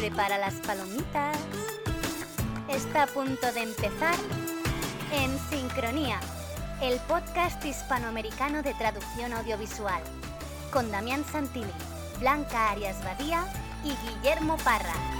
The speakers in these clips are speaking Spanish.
Prepara las palomitas. Está a punto de empezar En Sincronía, el podcast hispanoamericano de traducción audiovisual, con Damián Santilli, Blanca Arias Badía y Guillermo Parra.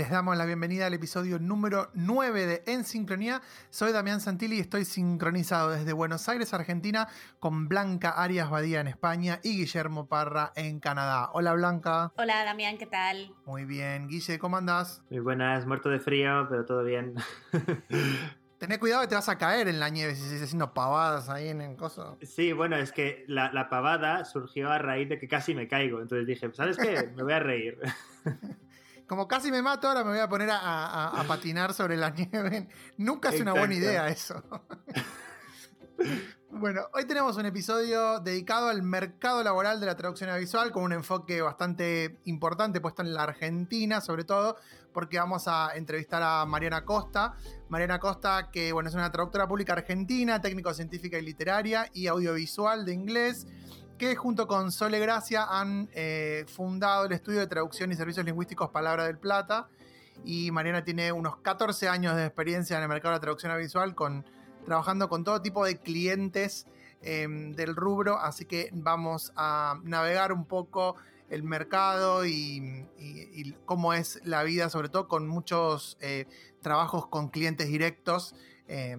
Les damos la bienvenida al episodio número 9 de En Sincronía. Soy Damián Santilli y estoy sincronizado desde Buenos Aires, Argentina, con Blanca Arias Badía en España y Guillermo Parra en Canadá. Hola Blanca. Hola Damián, ¿qué tal? Muy bien. Guille, ¿cómo andás? Muy buenas, muerto de frío, pero todo bien. Tené cuidado que te vas a caer en la nieve si sigues haciendo pavadas ahí en el coso. Sí, bueno, es que la, la pavada surgió a raíz de que casi me caigo. Entonces dije, ¿sabes qué? Me voy a reír. Como casi me mato, ahora me voy a poner a, a- a patinar sobre la nieve. Nunca es una buena idea eso. Bueno, hoy tenemos un episodio dedicado al mercado laboral de la traducción audiovisual con un enfoque bastante importante puesto en la Argentina, sobre todo porque vamos a entrevistar a Mariana Costa. Mariana Costa, que bueno, es una traductora pública argentina, técnico científica y literaria y audiovisual de inglés, que junto con Sole Gracia han eh, fundado el estudio de traducción y servicios lingüísticos Palabra del Plata. Y Mariana tiene unos 14 años de experiencia en el mercado de la traducción audiovisual, con, trabajando con todo tipo de clientes eh, del rubro. Así que vamos a navegar un poco el mercado y, cómo es la vida, sobre todo con muchos eh, trabajos con clientes directos. Eh,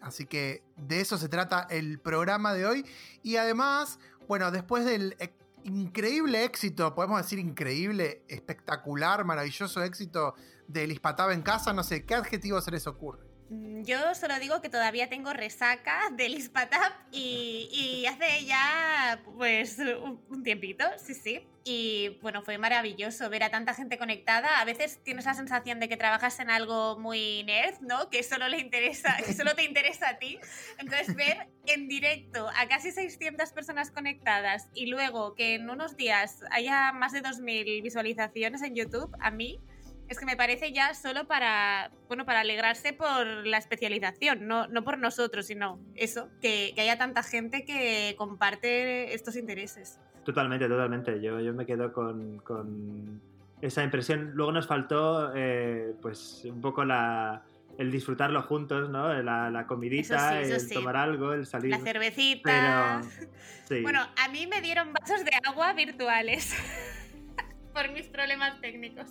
así que de eso se trata el programa de hoy. Y además, bueno, después del e- increíble éxito, podemos decir increíble, espectacular, maravilloso éxito del Ispataba en casa, no sé, ¿qué adjetivo se les ocurre? Mm, Yo solo digo que todavía tengo resaca del Ispatap y, y hace ya pues un, un tiempito, sí, sí. Y bueno, fue maravilloso ver a tanta gente conectada. A veces tienes la sensación de que trabajas en algo muy nerd, ¿no? Que solo le interesa, que solo te interesa a ti. Entonces ver en directo a casi 600 personas conectadas y luego que en unos días haya más de 2.000 visualizaciones en YouTube, a mí es que me parece ya solo para, bueno, para alegrarse por la especialización, no, no por nosotros, sino eso, que, que haya tanta gente que comparte estos intereses. Totalmente, totalmente. Yo, yo me quedo con, con esa impresión. Luego nos faltó, eh, pues, un poco la, el disfrutarlo juntos, ¿no? La, la comidita, sí, el sí. tomar algo, el salir. La cervecita. Pero, sí. Bueno, a mí me dieron vasos de agua virtuales por mis problemas técnicos.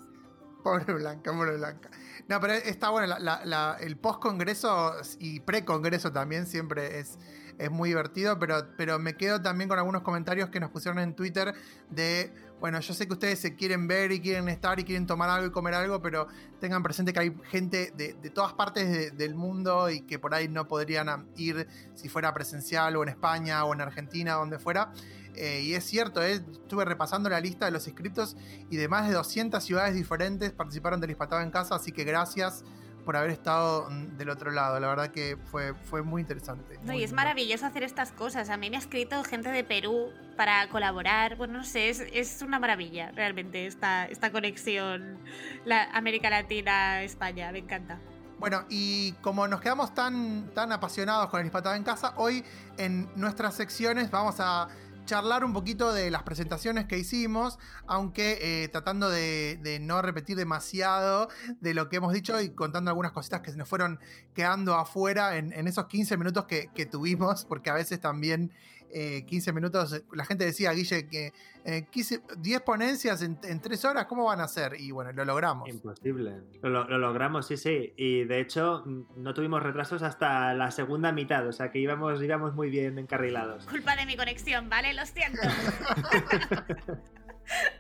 Pobre Blanca, pobre Blanca. No, pero está bueno, la- la- la- el post-congreso y pre-congreso también siempre es, es muy divertido, pero, pero me quedo también con algunos comentarios que nos pusieron en Twitter de, bueno, yo sé que ustedes se quieren ver y quieren estar y quieren tomar algo y comer algo, pero tengan presente que hay gente de, de todas partes de- del mundo y que por ahí no podrían ir si fuera presencial o en España o en Argentina, donde fuera. Eh, y es cierto, eh, estuve repasando la lista de los inscritos y de más de 200 ciudades diferentes participaron del Hispataba en Casa, así que gracias por haber estado mm, del otro lado. La verdad que fue, fue muy interesante. No, muy y es lindo. maravilloso hacer estas cosas. A mí me ha escrito gente de Perú para colaborar. Bueno, no sé, es, es una maravilla realmente esta, esta conexión la América Latina, España. Me encanta. Bueno, y como nos quedamos tan, tan apasionados con el Hispataba en Casa, hoy en nuestras secciones vamos a charlar un poquito de las presentaciones que hicimos, aunque eh, tratando de, no repetir demasiado de lo que hemos dicho y contando algunas cositas que se nos fueron quedando afuera en, esos 15 minutos que tuvimos, porque a veces también eh, 15 minutos, eh, la gente decía, Guille, que eh, 15 10 ponencias en, en 3 horas, ¿cómo van a ser? Y bueno, lo logramos. Imposible. Lo, lo- lo logramos, sí, sí. Y de hecho, no tuvimos retrasos hasta la segunda mitad, o sea que íbamos, íbamos muy bien encarrilados. Culpa de mi conexión, ¿vale? Lo siento.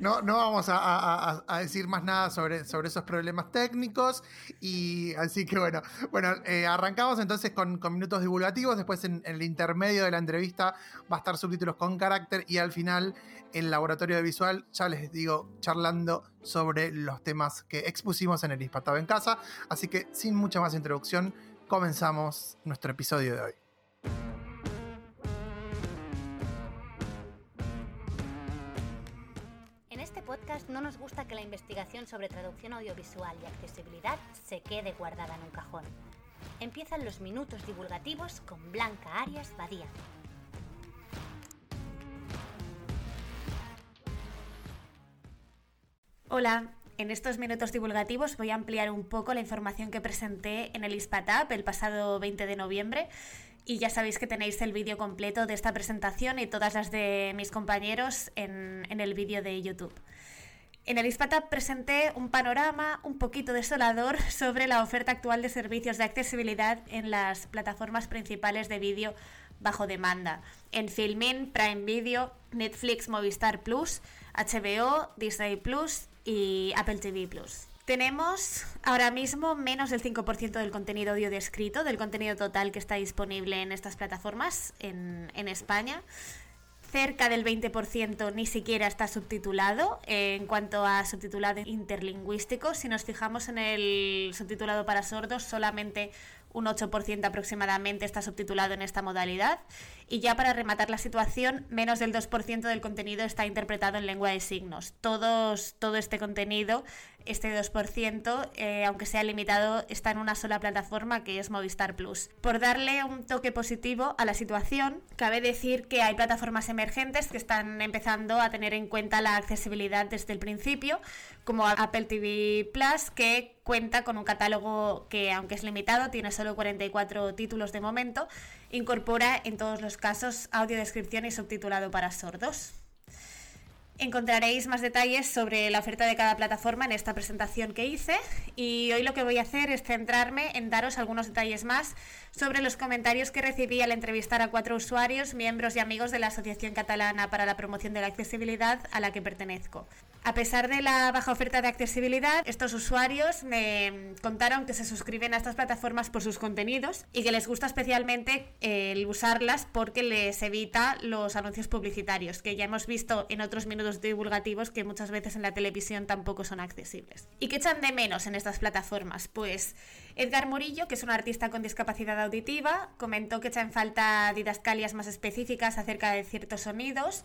No, no vamos a, decir más nada sobre, sobre esos problemas técnicos. Y así que bueno, bueno, eh, arrancamos entonces con, con minutos divulgativos. Después en, el intermedio de la entrevista va a estar subtítulos con carácter. Y al final, el laboratorio de visual, ya les digo, charlando sobre los temas que expusimos en el Hispataba en casa. Así que sin mucha más introducción, comenzamos nuestro episodio de hoy. no nos gusta que la investigación sobre traducción audiovisual y accesibilidad se quede guardada en un cajón. Empiezan los minutos divulgativos con Blanca Arias Badía. Hola, en estos minutos divulgativos voy a ampliar un poco la información que presenté en el ISPATAP el pasado 20 de noviembre y ya sabéis que tenéis el vídeo completo de esta presentación y todas las de mis compañeros en, en el vídeo de YouTube. En el ISPATAP presenté un panorama un poquito desolador sobre la oferta actual de servicios de accesibilidad en las plataformas principales de vídeo bajo demanda, en Filmin, Prime Video, Netflix, Movistar Plus, HBO, Disney Plus y Apple TV Plus. Tenemos ahora mismo menos del 5% del contenido audio descrito, del contenido total que está disponible en estas plataformas en España cerca del 20% ni siquiera está subtitulado en cuanto a subtitulado interlingüístico. Si nos fijamos en el subtitulado para sordos, solamente un 8% aproximadamente está subtitulado en esta modalidad. Y ya para rematar la situación, menos del 2% del contenido está interpretado en lengua de signos. Todos, todo este contenido este 2%, eh, aunque sea limitado, está en una sola plataforma que es Movistar Plus. Por darle un toque positivo a la situación, cabe decir que hay plataformas emergentes que están empezando a tener en cuenta la accesibilidad desde el principio, como Apple TV Plus, que cuenta con un catálogo que, aunque es limitado, tiene solo 44 títulos de momento, incorpora en todos los casos audiodescripción y subtitulado para sordos. Encontraréis más detalles sobre la oferta de cada plataforma en esta presentación que hice y hoy lo que voy a hacer es centrarme en daros algunos detalles más sobre los comentarios que recibí al entrevistar a cuatro usuarios, miembros y amigos de la Asociación Catalana para la Promoción de la Accesibilidad a la que pertenezco. A pesar de la baja oferta de accesibilidad, estos usuarios me contaron que se suscriben a estas plataformas por sus contenidos y que les gusta especialmente el usarlas porque les evita los anuncios publicitarios, que ya hemos visto en otros minutos divulgativos que muchas veces en la televisión tampoco son accesibles. ¿Y qué echan de menos en estas plataformas? Pues Edgar Murillo, que es un artista con discapacidad auditiva, comentó que echan falta didascalias más específicas acerca de ciertos sonidos,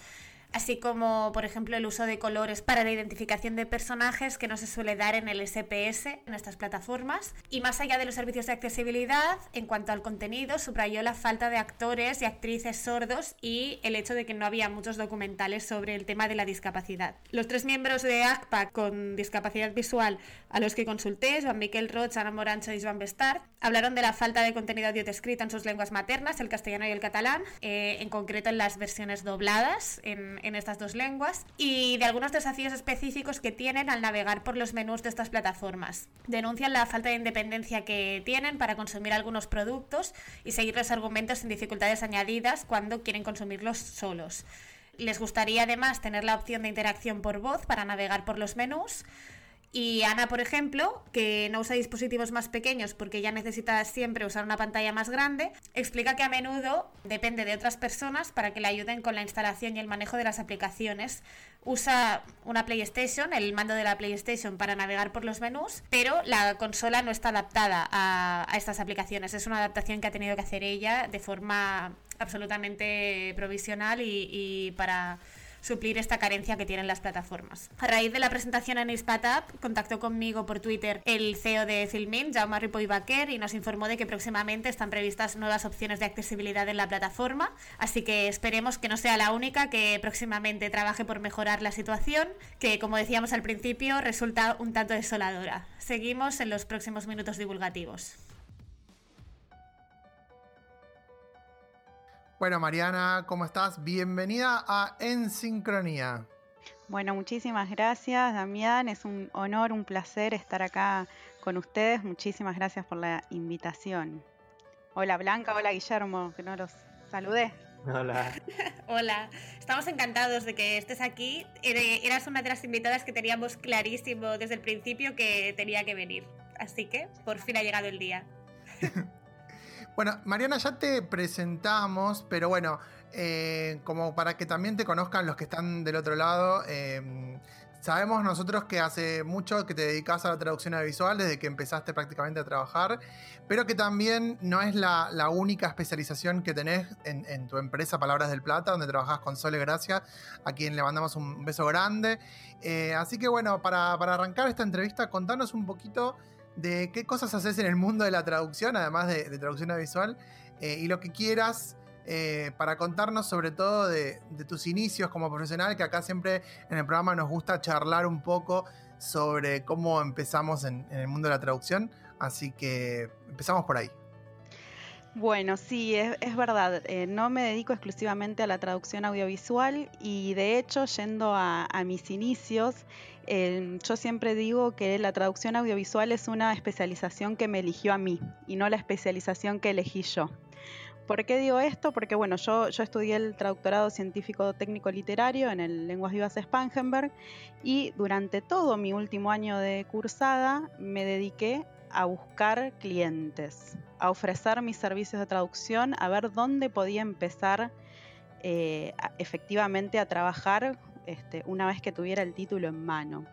así como, por ejemplo, el uso de colores para la identificación de personajes que no se suele dar en el SPS, en estas plataformas. Y más allá de los servicios de accesibilidad, en cuanto al contenido, subrayó la falta de actores y actrices sordos y el hecho de que no había muchos documentales sobre el tema de la discapacidad. Los tres miembros de ACPA con discapacidad visual a los que consulté, Juan Miquel Roch, Ana Morancho y Joan Bestard, hablaron de la falta de contenido audio descrito en sus lenguas maternas, el castellano y el catalán, eh, en concreto en las versiones dobladas en, en estas dos lenguas, y de algunos desafíos específicos que tienen al navegar por los menús de estas plataformas. Denuncian la falta de independencia que tienen para consumir algunos productos y seguir los argumentos sin dificultades añadidas cuando quieren consumirlos solos. Les gustaría además tener la opción de interacción por voz para navegar por los menús y Ana, por ejemplo, que no usa dispositivos más pequeños porque ya necesita siempre usar una pantalla más grande, explica que a menudo depende de otras personas para que le ayuden con la instalación y el manejo de las aplicaciones. Usa una PlayStation, el mando de la PlayStation para navegar por los menús, pero la consola no está adaptada a, estas aplicaciones. Es una adaptación que ha tenido que hacer ella de forma absolutamente provisional y para suplir esta carencia que tienen las plataformas. A raíz de la presentación en ISPATAP, contactó conmigo por Twitter el CEO de Filmin, Jaume Ripoll Baquer, y nos informó de que próximamente están previstas nuevas opciones de accesibilidad en la plataforma, así que esperemos que no sea la única que próximamente trabaje por mejorar la situación, que como decíamos al principio resulta un tanto desoladora. Seguimos en los próximos minutos divulgativos. Bueno, Mariana, ¿cómo estás? Bienvenida a En Sincronía. Bueno, muchísimas gracias, Damián. Es un honor, un placer estar acá con ustedes. Muchísimas gracias por la invitación. Hola Blanca, hola Guillermo, que no los saludé. Hola. Hola, estamos encantados de que estés aquí. Eras una de las invitadas que teníamos clarísimo desde el principio que tenía que venir. Así que por fin ha llegado el día. Bueno, Mariana, ya te presentamos, pero bueno, eh, como para que también te conozcan los que están del otro lado, em, sabemos nosotros que hace mucho que te dedicas a la traducción audiovisual desde que empezaste prácticamente a trabajar, pero que también no es la, única especialización que tenés en, tu empresa Palabras del Plata, donde trabajas con Sole Gracia, a quien le mandamos un beso grande. Eh, así que bueno, para, para arrancar esta entrevista, contanos un poquito de qué cosas haces en el mundo de la traducción, además de, traducción audiovisual, eh, y lo que quieras eh, para contarnos sobre todo de, tus inicios como profesional, que acá siempre en el programa nos gusta charlar un poco sobre cómo empezamos en, el mundo de la traducción. Así que empezamos por ahí. Bueno, sí, es, verdad. Eh, no me dedico exclusivamente a la traducción audiovisual y de hecho, yendo a, mis inicios, eh, yo siempre digo que la traducción audiovisual es una especialización que me eligió a mí y no la especialización que elegí yo. ¿Por qué digo esto? Porque bueno, yo, yo estudié el traductorado científico técnico literario en el Lenguas Vivas Spangenberg y durante todo mi último año de cursada me dediqué a buscar clientes, a ofrecer mis servicios de traducción, a ver dónde podía empezar eh, efectivamente a trabajar este, una vez que tuviera el título en mano.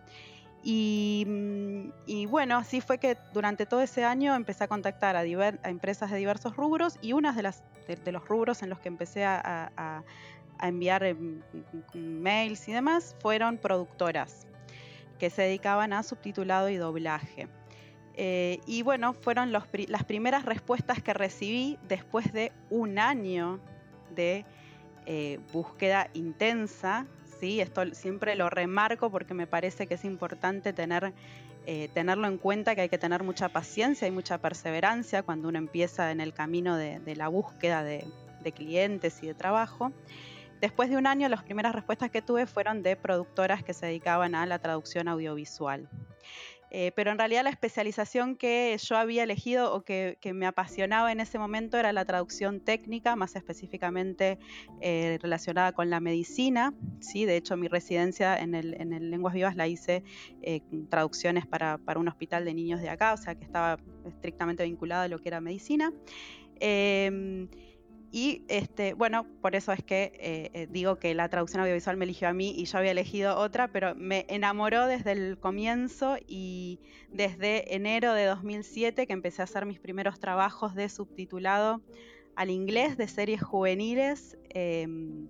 Mm, y, bueno, así fue que durante todo ese año empecé a contactar a, empresas de diversos rubros y uno de, los rubros en los que empecé a, enviar em, mails y demás fueron productoras que se dedicaban a subtitulado y doblaje. Eh, y bueno, fueron las primeras respuestas que recibí después de un año de eh, búsqueda intensa. ¿Sí? Esto siempre lo remarco porque me parece que es importante tener, eh, tenerlo en cuenta, que hay que tener mucha paciencia y mucha perseverancia cuando uno empieza en el camino de, la búsqueda de, de clientes y de trabajo. Después de un año, las primeras respuestas que tuve fueron de productoras que se dedicaban a la traducción audiovisual. Eh, pero en realidad la especialización que yo había elegido o que, me apasionaba en ese momento era la traducción técnica, más específicamente eh, relacionada con la medicina. ¿sí? De hecho, mi residencia en el, en Lenguas Vivas la hice eh, traducciones para, para, un hospital de niños de acá, o sea que estaba estrictamente vinculada a lo que era medicina. Y este, bueno, por eso es que eh, eh, digo que la traducción audiovisual me eligió a mí y yo había elegido otra, pero me enamoró desde el comienzo y desde enero de 2007 que empecé a hacer mis primeros trabajos de subtitulado al inglés de series juveniles, em,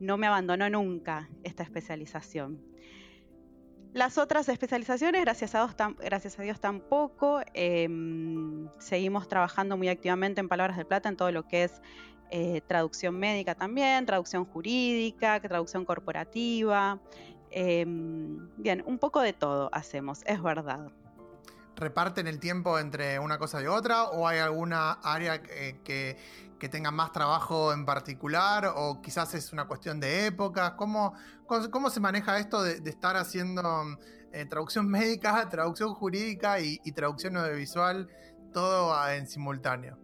no me abandonó nunca esta especialización. Las otras especializaciones, gracias a, Dios, gracias a Dios tampoco, em, seguimos trabajando muy activamente en Palabras de Plata en todo lo que es eh, traducción médica también, traducción jurídica, traducción corporativa. Em, bien, un poco de todo hacemos, es verdad. ¿Reparten el tiempo entre una cosa y otra o hay alguna área que, tenga más trabajo en particular o quizás es una cuestión de épocas? ¿Cómo, cómo, se maneja esto de, estar haciendo eh, traducción médica, traducción jurídica y, y traducción audiovisual todo en simultáneo?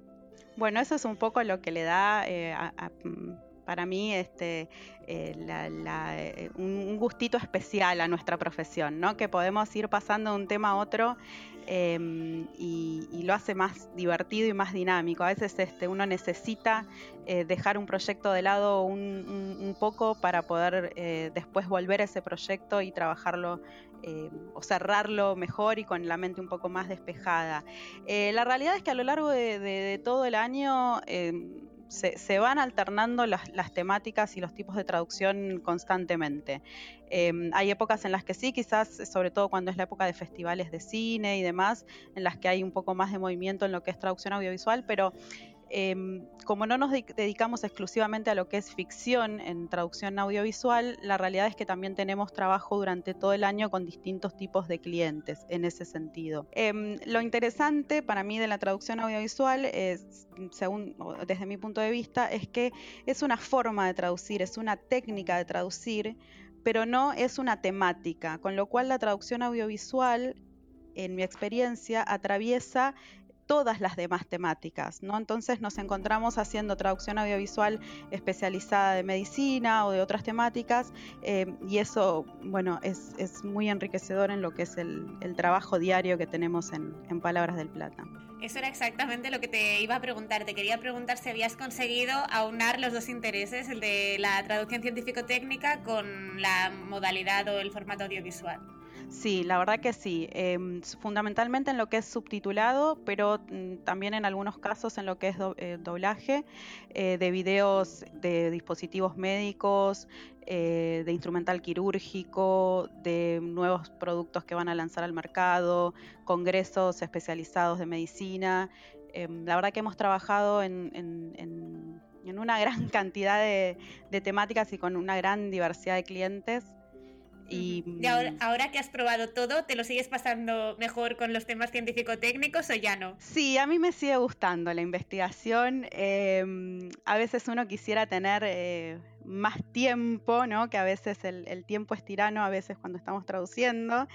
Bueno, eso es un poco lo que le da eh, mm, para mí este, eh, eh, un gustito especial a nuestra profesión, ¿no? que podemos ir pasando de un tema a otro em, y, lo hace más divertido y más dinámico. A veces este, uno necesita dejar un proyecto de lado un, poco para poder después volver a ese proyecto y trabajarlo eh, o cerrarlo mejor y con la mente un poco más despejada. Eh, la realidad es que a lo largo de, todo el año eh, se, van alternando las, temáticas y los tipos de traducción constantemente. hay épocas en las que sí, quizás, sobre todo cuando es la época de festivales de cine y demás, en las que hay un poco más de movimiento en lo que es traducción audiovisual, pero Em, como no nos dedicamos exclusivamente a lo que es ficción en traducción audiovisual, la realidad es que también tenemos trabajo durante todo el año con distintos tipos de clientes en ese sentido. Em, lo interesante para mí de la traducción audiovisual, es, según desde mi punto de vista, es que es una forma de traducir, es una técnica de traducir, pero no es una temática, con lo cual la traducción audiovisual en mi experiencia, atraviesa todas las demás temáticas, ¿no? Entonces nos encontramos haciendo traducción audiovisual especializada de medicina o de otras temáticas eh, y eso, bueno, es, muy enriquecedor en lo que es el, trabajo diario que tenemos en, en, Palabras del Plata. Eso era exactamente lo que te iba a preguntar. Te quería preguntar si habías conseguido aunar los dos intereses, el de la traducción científico-técnica con la modalidad o el formato audiovisual. Sí, la verdad que sí. Em, fundamentalmente en lo que es subtitulado, pero mm, también en algunos casos en lo que es eh, doblaje eh, de videos de dispositivos médicos, eh, de instrumental quirúrgico, de nuevos productos que van a lanzar al mercado, congresos especializados de medicina. Em, la verdad que hemos trabajado en, una gran cantidad de temáticas y con una gran diversidad de clientes Y, y ahora, ahora, que has probado todo, ¿te lo sigues pasando mejor con los temas científico-técnicos o ya no? Sí, a mí me sigue gustando la investigación. Eh, a veces uno quisiera tener eh, más tiempo, ¿no? Que a veces el, el, tiempo es tirano, a veces cuando estamos traduciendo.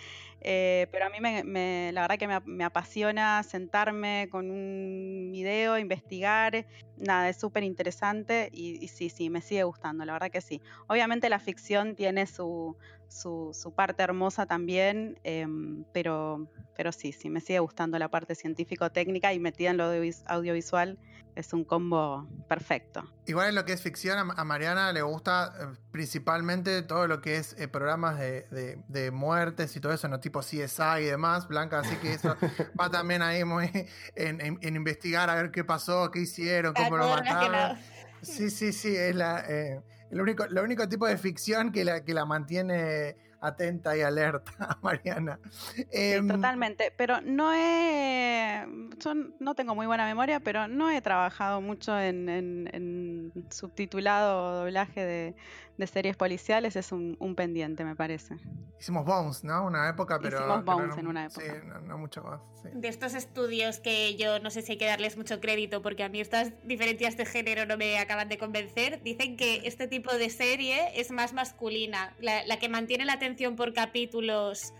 Eh, pero a mí me, la verdad que me, me, apasiona sentarme con un video, investigar. Nada, es súper interesante y, sí, sí, me sigue gustando, la verdad que sí. Obviamente la ficción tiene su, su, parte hermosa también, eh, pero, pero sí, sí, me sigue gustando la parte científico-técnica y metida en lo audiovisual es un combo perfecto. Igual en lo que es ficción, a Mariana le gusta eh, principalmente todo lo que es eh, programas de, de, de, muertes y todo eso, no tipo CSI y demás, Blanca, así que eso va también ahí muy en, en, en, investigar a ver qué pasó, qué hicieron, cómo lo mataron. Sí, sí, sí, es la, eh, el, único, el único tipo de ficción que la, que la mantiene atenta y alerta, Mariana. Sí, eh, totalmente, pero no he, yo no tengo muy buena memoria, pero no he trabajado mucho en, en, en subtitulado o doblaje de, de, series policiales, es un, un, pendiente, me parece. Hicimos Bones, ¿no? Una época, pero... Hicimos Bones no, en una época. Sí, no, no mucho más. Sí. De estos estudios que yo no sé si hay que darles mucho crédito, porque a mí estas diferencias de género no me acaban de convencer, dicen que este tipo de serie es más masculina, la, la que mantiene la atención por capítulos,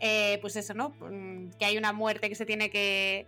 eh, pues eso, ¿no? Que hay una muerte que se tiene que,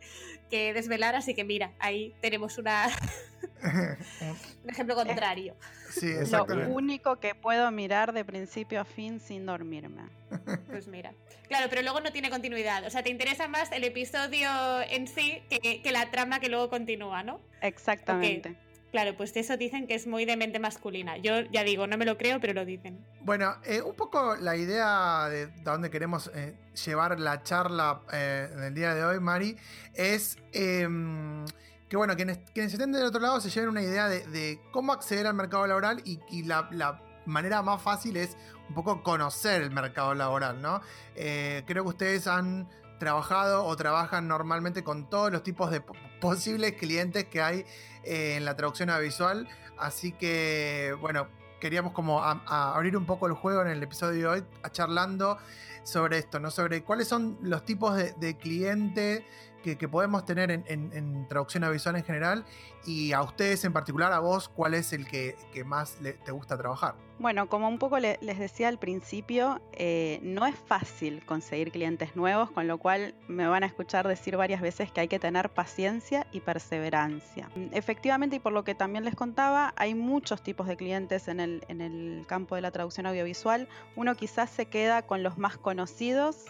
que desvelar, así que mira, ahí tenemos una un ejemplo contrario. Sí, Lo único que puedo mirar de principio a fin sin dormirme. Pues mira. Claro, pero luego no tiene continuidad. O sea, te interesa más el episodio en sí que, que la trama que luego continúa, ¿no? Exactamente. Okay. Claro, pues eso dicen que es muy de mente masculina. Yo ya digo, no me lo creo, pero lo dicen. Bueno, eh, un poco la idea de dónde queremos eh, llevar la charla eh, del día de hoy, Mari, es em, que, bueno, quienes, quienes, estén del otro lado se lleven una idea de, de cómo acceder al mercado laboral y, y la, manera más fácil es un poco conocer el mercado laboral, ¿no? Creo que ustedes han trabajado o trabajan normalmente con todos los tipos de posibles clientes que hay eh, en la traducción audiovisual. Así que, bueno, queríamos como a, abrir un poco el juego en el episodio de hoy, a charlando sobre esto, ¿no? Sobre cuáles son los tipos de, de cliente que, podemos tener en, traducción audiovisual en general y a ustedes en particular, a vos, cuál es el que, más le, te gusta trabajar. Bueno, como un poco le, les decía al principio, eh, no es fácil conseguir clientes nuevos, con lo cual me van a escuchar decir varias veces que hay que tener paciencia y perseverancia. Efectivamente, y por lo que también les contaba, hay muchos tipos de clientes en el, en el campo de la traducción audiovisual. Uno quizás se queda con los más conocidos,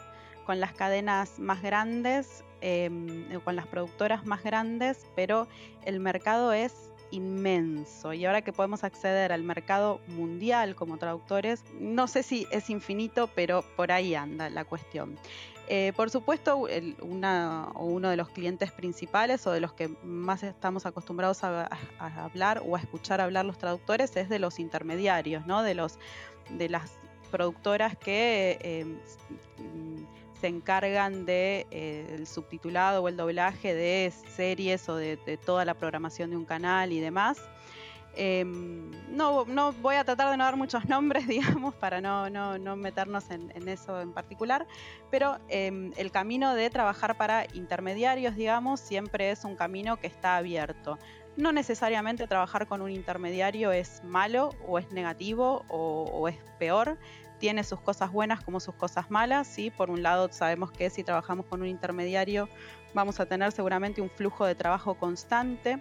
con las cadenas más grandes, eh, con las productoras más grandes, pero el mercado es inmenso y ahora que podemos acceder al mercado mundial como traductores, no sé si es infinito, pero por ahí anda la cuestión. Eh, por supuesto, uno de los clientes principales o de los que más estamos acostumbrados a, hablar o a escuchar hablar los traductores es de los intermediarios, ¿no? de, las productoras que eh, se encargan de eh, el subtitulado o el doblaje de series o de, de, toda la programación de un canal y demás. Eh, no, no, voy a tratar de no dar muchos nombres, digamos, para no, no, no meternos en, en, eso en particular, pero eh, el camino de trabajar para intermediarios, digamos, siempre es un camino que está abierto. No necesariamente trabajar con un intermediario es malo o es negativo o, o es peor, tiene sus cosas buenas como sus cosas malas. ¿sí? Por un lado, sabemos que si trabajamos con un intermediario vamos a tener seguramente un flujo de trabajo constante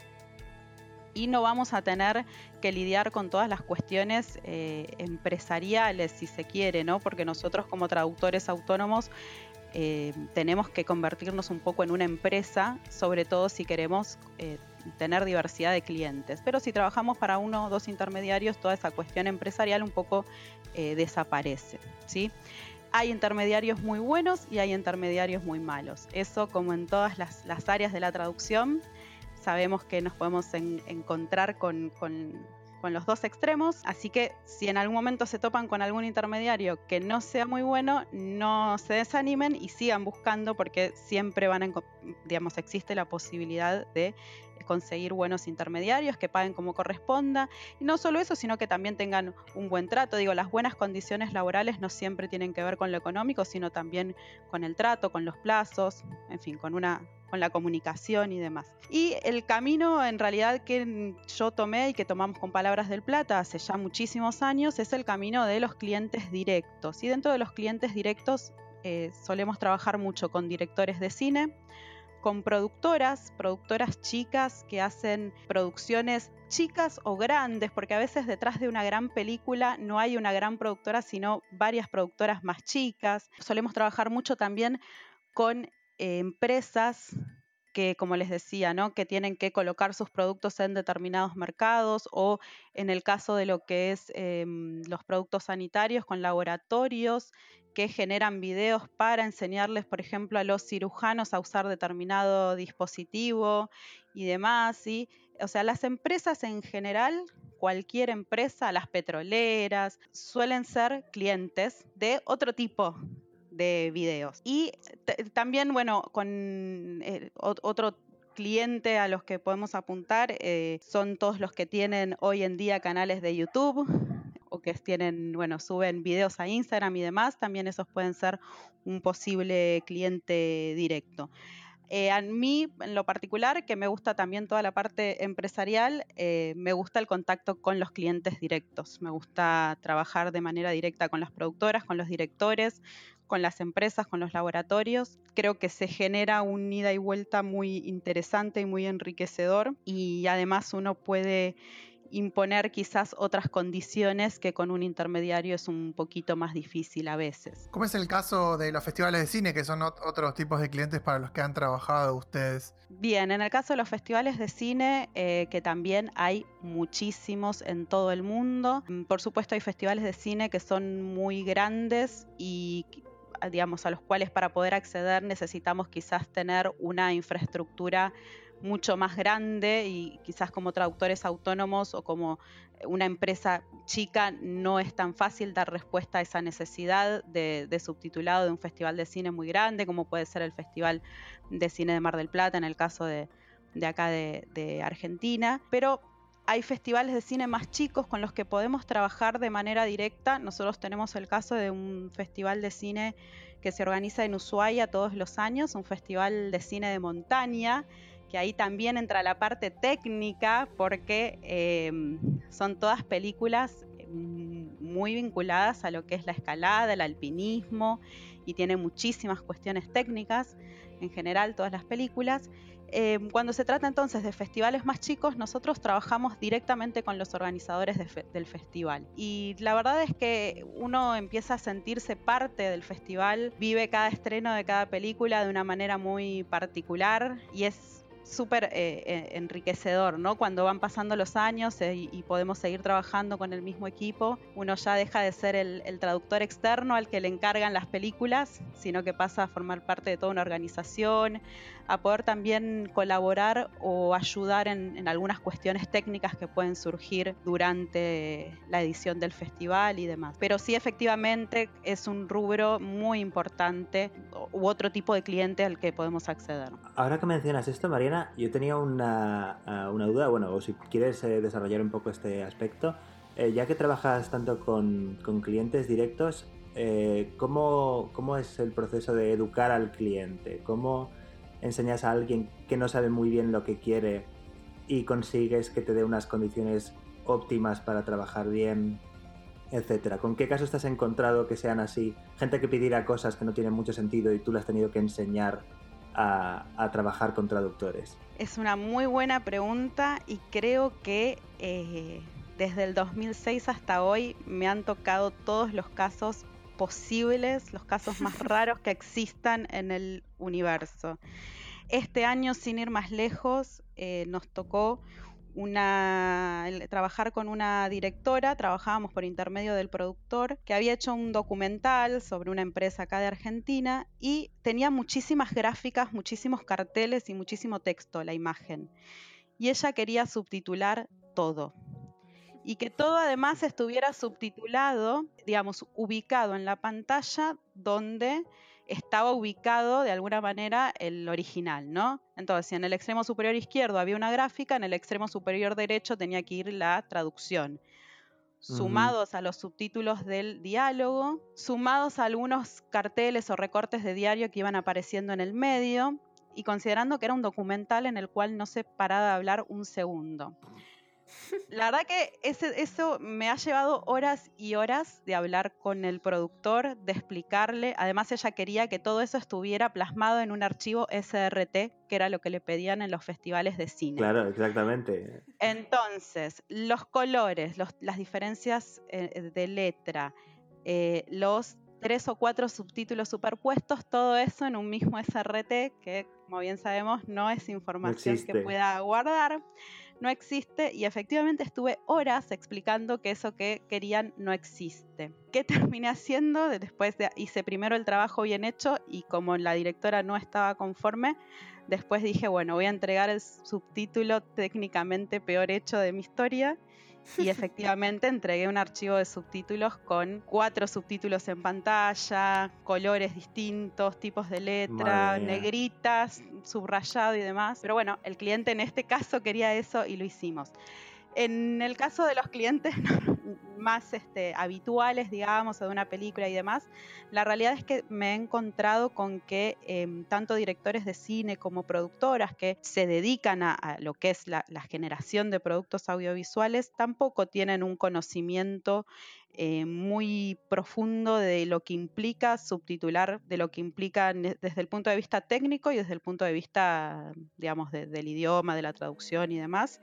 y no vamos a tener que lidiar con todas las cuestiones eh, empresariales, si se quiere, ¿no? porque nosotros como traductores autónomos eh, tenemos que convertirnos un poco en una empresa, sobre todo si queremos eh, tener diversidad de clientes. Pero si trabajamos para uno o dos intermediarios, toda esa cuestión empresarial un poco eh, desaparece. ¿sí? Hay intermediarios muy buenos y hay intermediarios muy malos. Eso como en todas las, las áreas de la traducción, sabemos que nos podemos en, encontrar con, con, con los dos extremos, así que si en algún momento se topan con algún intermediario que no sea muy bueno, no se desanimen y sigan buscando porque siempre van a, digamos, existe la posibilidad de conseguir buenos intermediarios que paguen como corresponda. Y no solo eso, sino que también tengan un buen trato. Digo, las buenas condiciones laborales no siempre tienen que ver con lo económico, sino también con el trato, con los plazos, en fin, con una con la comunicación y demás. Y el camino en realidad que yo tomé y que tomamos con Palabras del Plata hace ya muchísimos años es el camino de los clientes directos. Y dentro de los clientes directos eh, solemos trabajar mucho con directores de cine, con productoras, productoras chicas que hacen producciones chicas o grandes, porque a veces detrás de una gran película no hay una gran productora, sino varias productoras más chicas. Solemos trabajar mucho también con empresas que, como les decía, ¿no? que tienen que colocar sus productos en determinados mercados o en el caso de lo que es em, los productos sanitarios con laboratorios que generan videos para enseñarles, por ejemplo, a los cirujanos a usar determinado dispositivo y demás. O sea, las empresas en general, cualquier empresa, las petroleras, suelen ser clientes de otro tipo de videos. Y también, bueno, con eh, otro cliente a los que podemos apuntar eh, son todos los que tienen hoy en día canales de YouTube, o que tienen, bueno, suben videos a Instagram y demás, también esos pueden ser un posible cliente directo. Eh, a mí, en lo particular, que me gusta también toda la parte empresarial, me gusta el contacto con los clientes directos. Me gusta trabajar de manera directa con las productoras, con los directores, con las empresas, con los laboratorios. Creo que se genera un ida y vuelta muy interesante y muy enriquecedor y además uno puede imponer quizás otras condiciones que con un intermediario es un poquito más difícil a veces. ¿Cómo es el caso de los festivales de cine, que son otros tipos de clientes para los que han trabajado ustedes? Bien, en el caso de los festivales de cine, eh, que también hay muchísimos en todo el mundo, mm, por supuesto hay festivales de cine que son muy grandes y digamos a los cuales para poder acceder necesitamos quizás tener una infraestructura mucho más grande y quizás como traductores autónomos o como una empresa chica no es tan fácil dar respuesta a esa necesidad de, subtitulado de un festival de cine muy grande como puede ser el Festival de Cine de Mar del Plata en el caso de, acá de, de Argentina, pero hay festivales de cine más chicos con los que podemos trabajar de manera directa. Nosotros tenemos el caso de un festival de cine que se organiza en Ushuaia todos los años, un festival de cine de montaña que ahí también entra la parte técnica porque eh, son todas películas mm, muy vinculadas a lo que es la escalada, el alpinismo y tiene muchísimas cuestiones técnicas en general todas las películas. Eh, cuando se trata entonces de festivales más chicos, nosotros trabajamos directamente con los organizadores del festival. Y la verdad es que uno empieza a sentirse parte del festival, vive cada estreno de cada película de una manera muy particular y es súper eh, eh, enriquecedor, ¿no? Cuando van pasando los años eh, y, podemos seguir trabajando con el mismo equipo, uno ya deja de ser el, traductor externo al que le encargan las películas, sino que pasa a formar parte de toda una organización, a poder también colaborar o ayudar en, algunas cuestiones técnicas que pueden surgir durante la edición del festival y demás. Pero sí, efectivamente, es un rubro muy importante u otro tipo de cliente al que podemos acceder. Ahora que mencionas esto, Mariana, yo tenía una, ah, una duda, bueno, o si quieres eh, desarrollar un poco este aspecto, eh, ya que trabajas tanto con, con clientes directos, eh, ¿cómo, ¿cómo, es el proceso de educar al cliente? ¿Cómo, enseñas a alguien que no sabe muy bien lo que quiere y consigues que te dé unas condiciones óptimas para trabajar bien, etcétera. ¿Con qué casos te has encontrado que sean así? Gente que pidiera cosas que no tienen mucho sentido y tú le has tenido que enseñar a, trabajar con traductores. Es una muy buena pregunta y creo que eh, desde el 2006 hasta hoy me han tocado todos los casos posibles, los casos más raros que existan en el universo. Este año, sin ir más lejos, eh, nos tocó una, trabajar con una directora, trabajábamos por intermedio del productor, que había hecho un documental sobre una empresa acá de Argentina y tenía muchísimas gráficas, muchísimos carteles y muchísimo texto la imagen. Y ella quería subtitular todo y que todo además estuviera subtitulado, digamos, ubicado en la pantalla donde estaba ubicado de alguna manera el original, ¿no? Entonces, si en el extremo superior izquierdo había una gráfica, en el extremo superior derecho tenía que ir la traducción. Sumados a los subtítulos del diálogo, sumados a algunos carteles o recortes de diario que iban apareciendo en el medio, y considerando que era un documental en el cual no se paraba de hablar un segundo. La verdad que ese, eso me ha llevado horas y horas de hablar con el productor, de explicarle. Además, ella quería que todo eso estuviera plasmado en un archivo SRT, que era lo que le pedían en los festivales de cine. Claro, exactamente. Entonces, los colores, las diferencias eh, de letra, eh, los tres o cuatro subtítulos superpuestos, todo eso en un mismo SRT, que como bien sabemos no es información que pueda guardar no existe y efectivamente estuve horas explicando que eso que querían no existe. ¿Qué terminé haciendo? Después de, hice primero el trabajo bien hecho y como la directora no estaba conforme, después dije, bueno, voy a entregar el subtítulo técnicamente peor hecho de mi historia y efectivamente entregué un archivo de subtítulos con cuatro subtítulos en pantalla, colores distintos, tipos de letra, negritas, subrayado y demás. Pero bueno, el cliente en este caso quería eso y lo hicimos. En el caso de los clientes más este, habituales, digamos, de una película y demás, la realidad es que me he encontrado con que em, tanto directores de cine como productoras que se dedican a, lo que es la, generación de productos audiovisuales tampoco tienen un conocimiento eh, muy profundo de lo que implica subtitular, de lo que implica desde el punto de vista técnico y desde el punto de vista, digamos, del idioma, de la traducción y demás.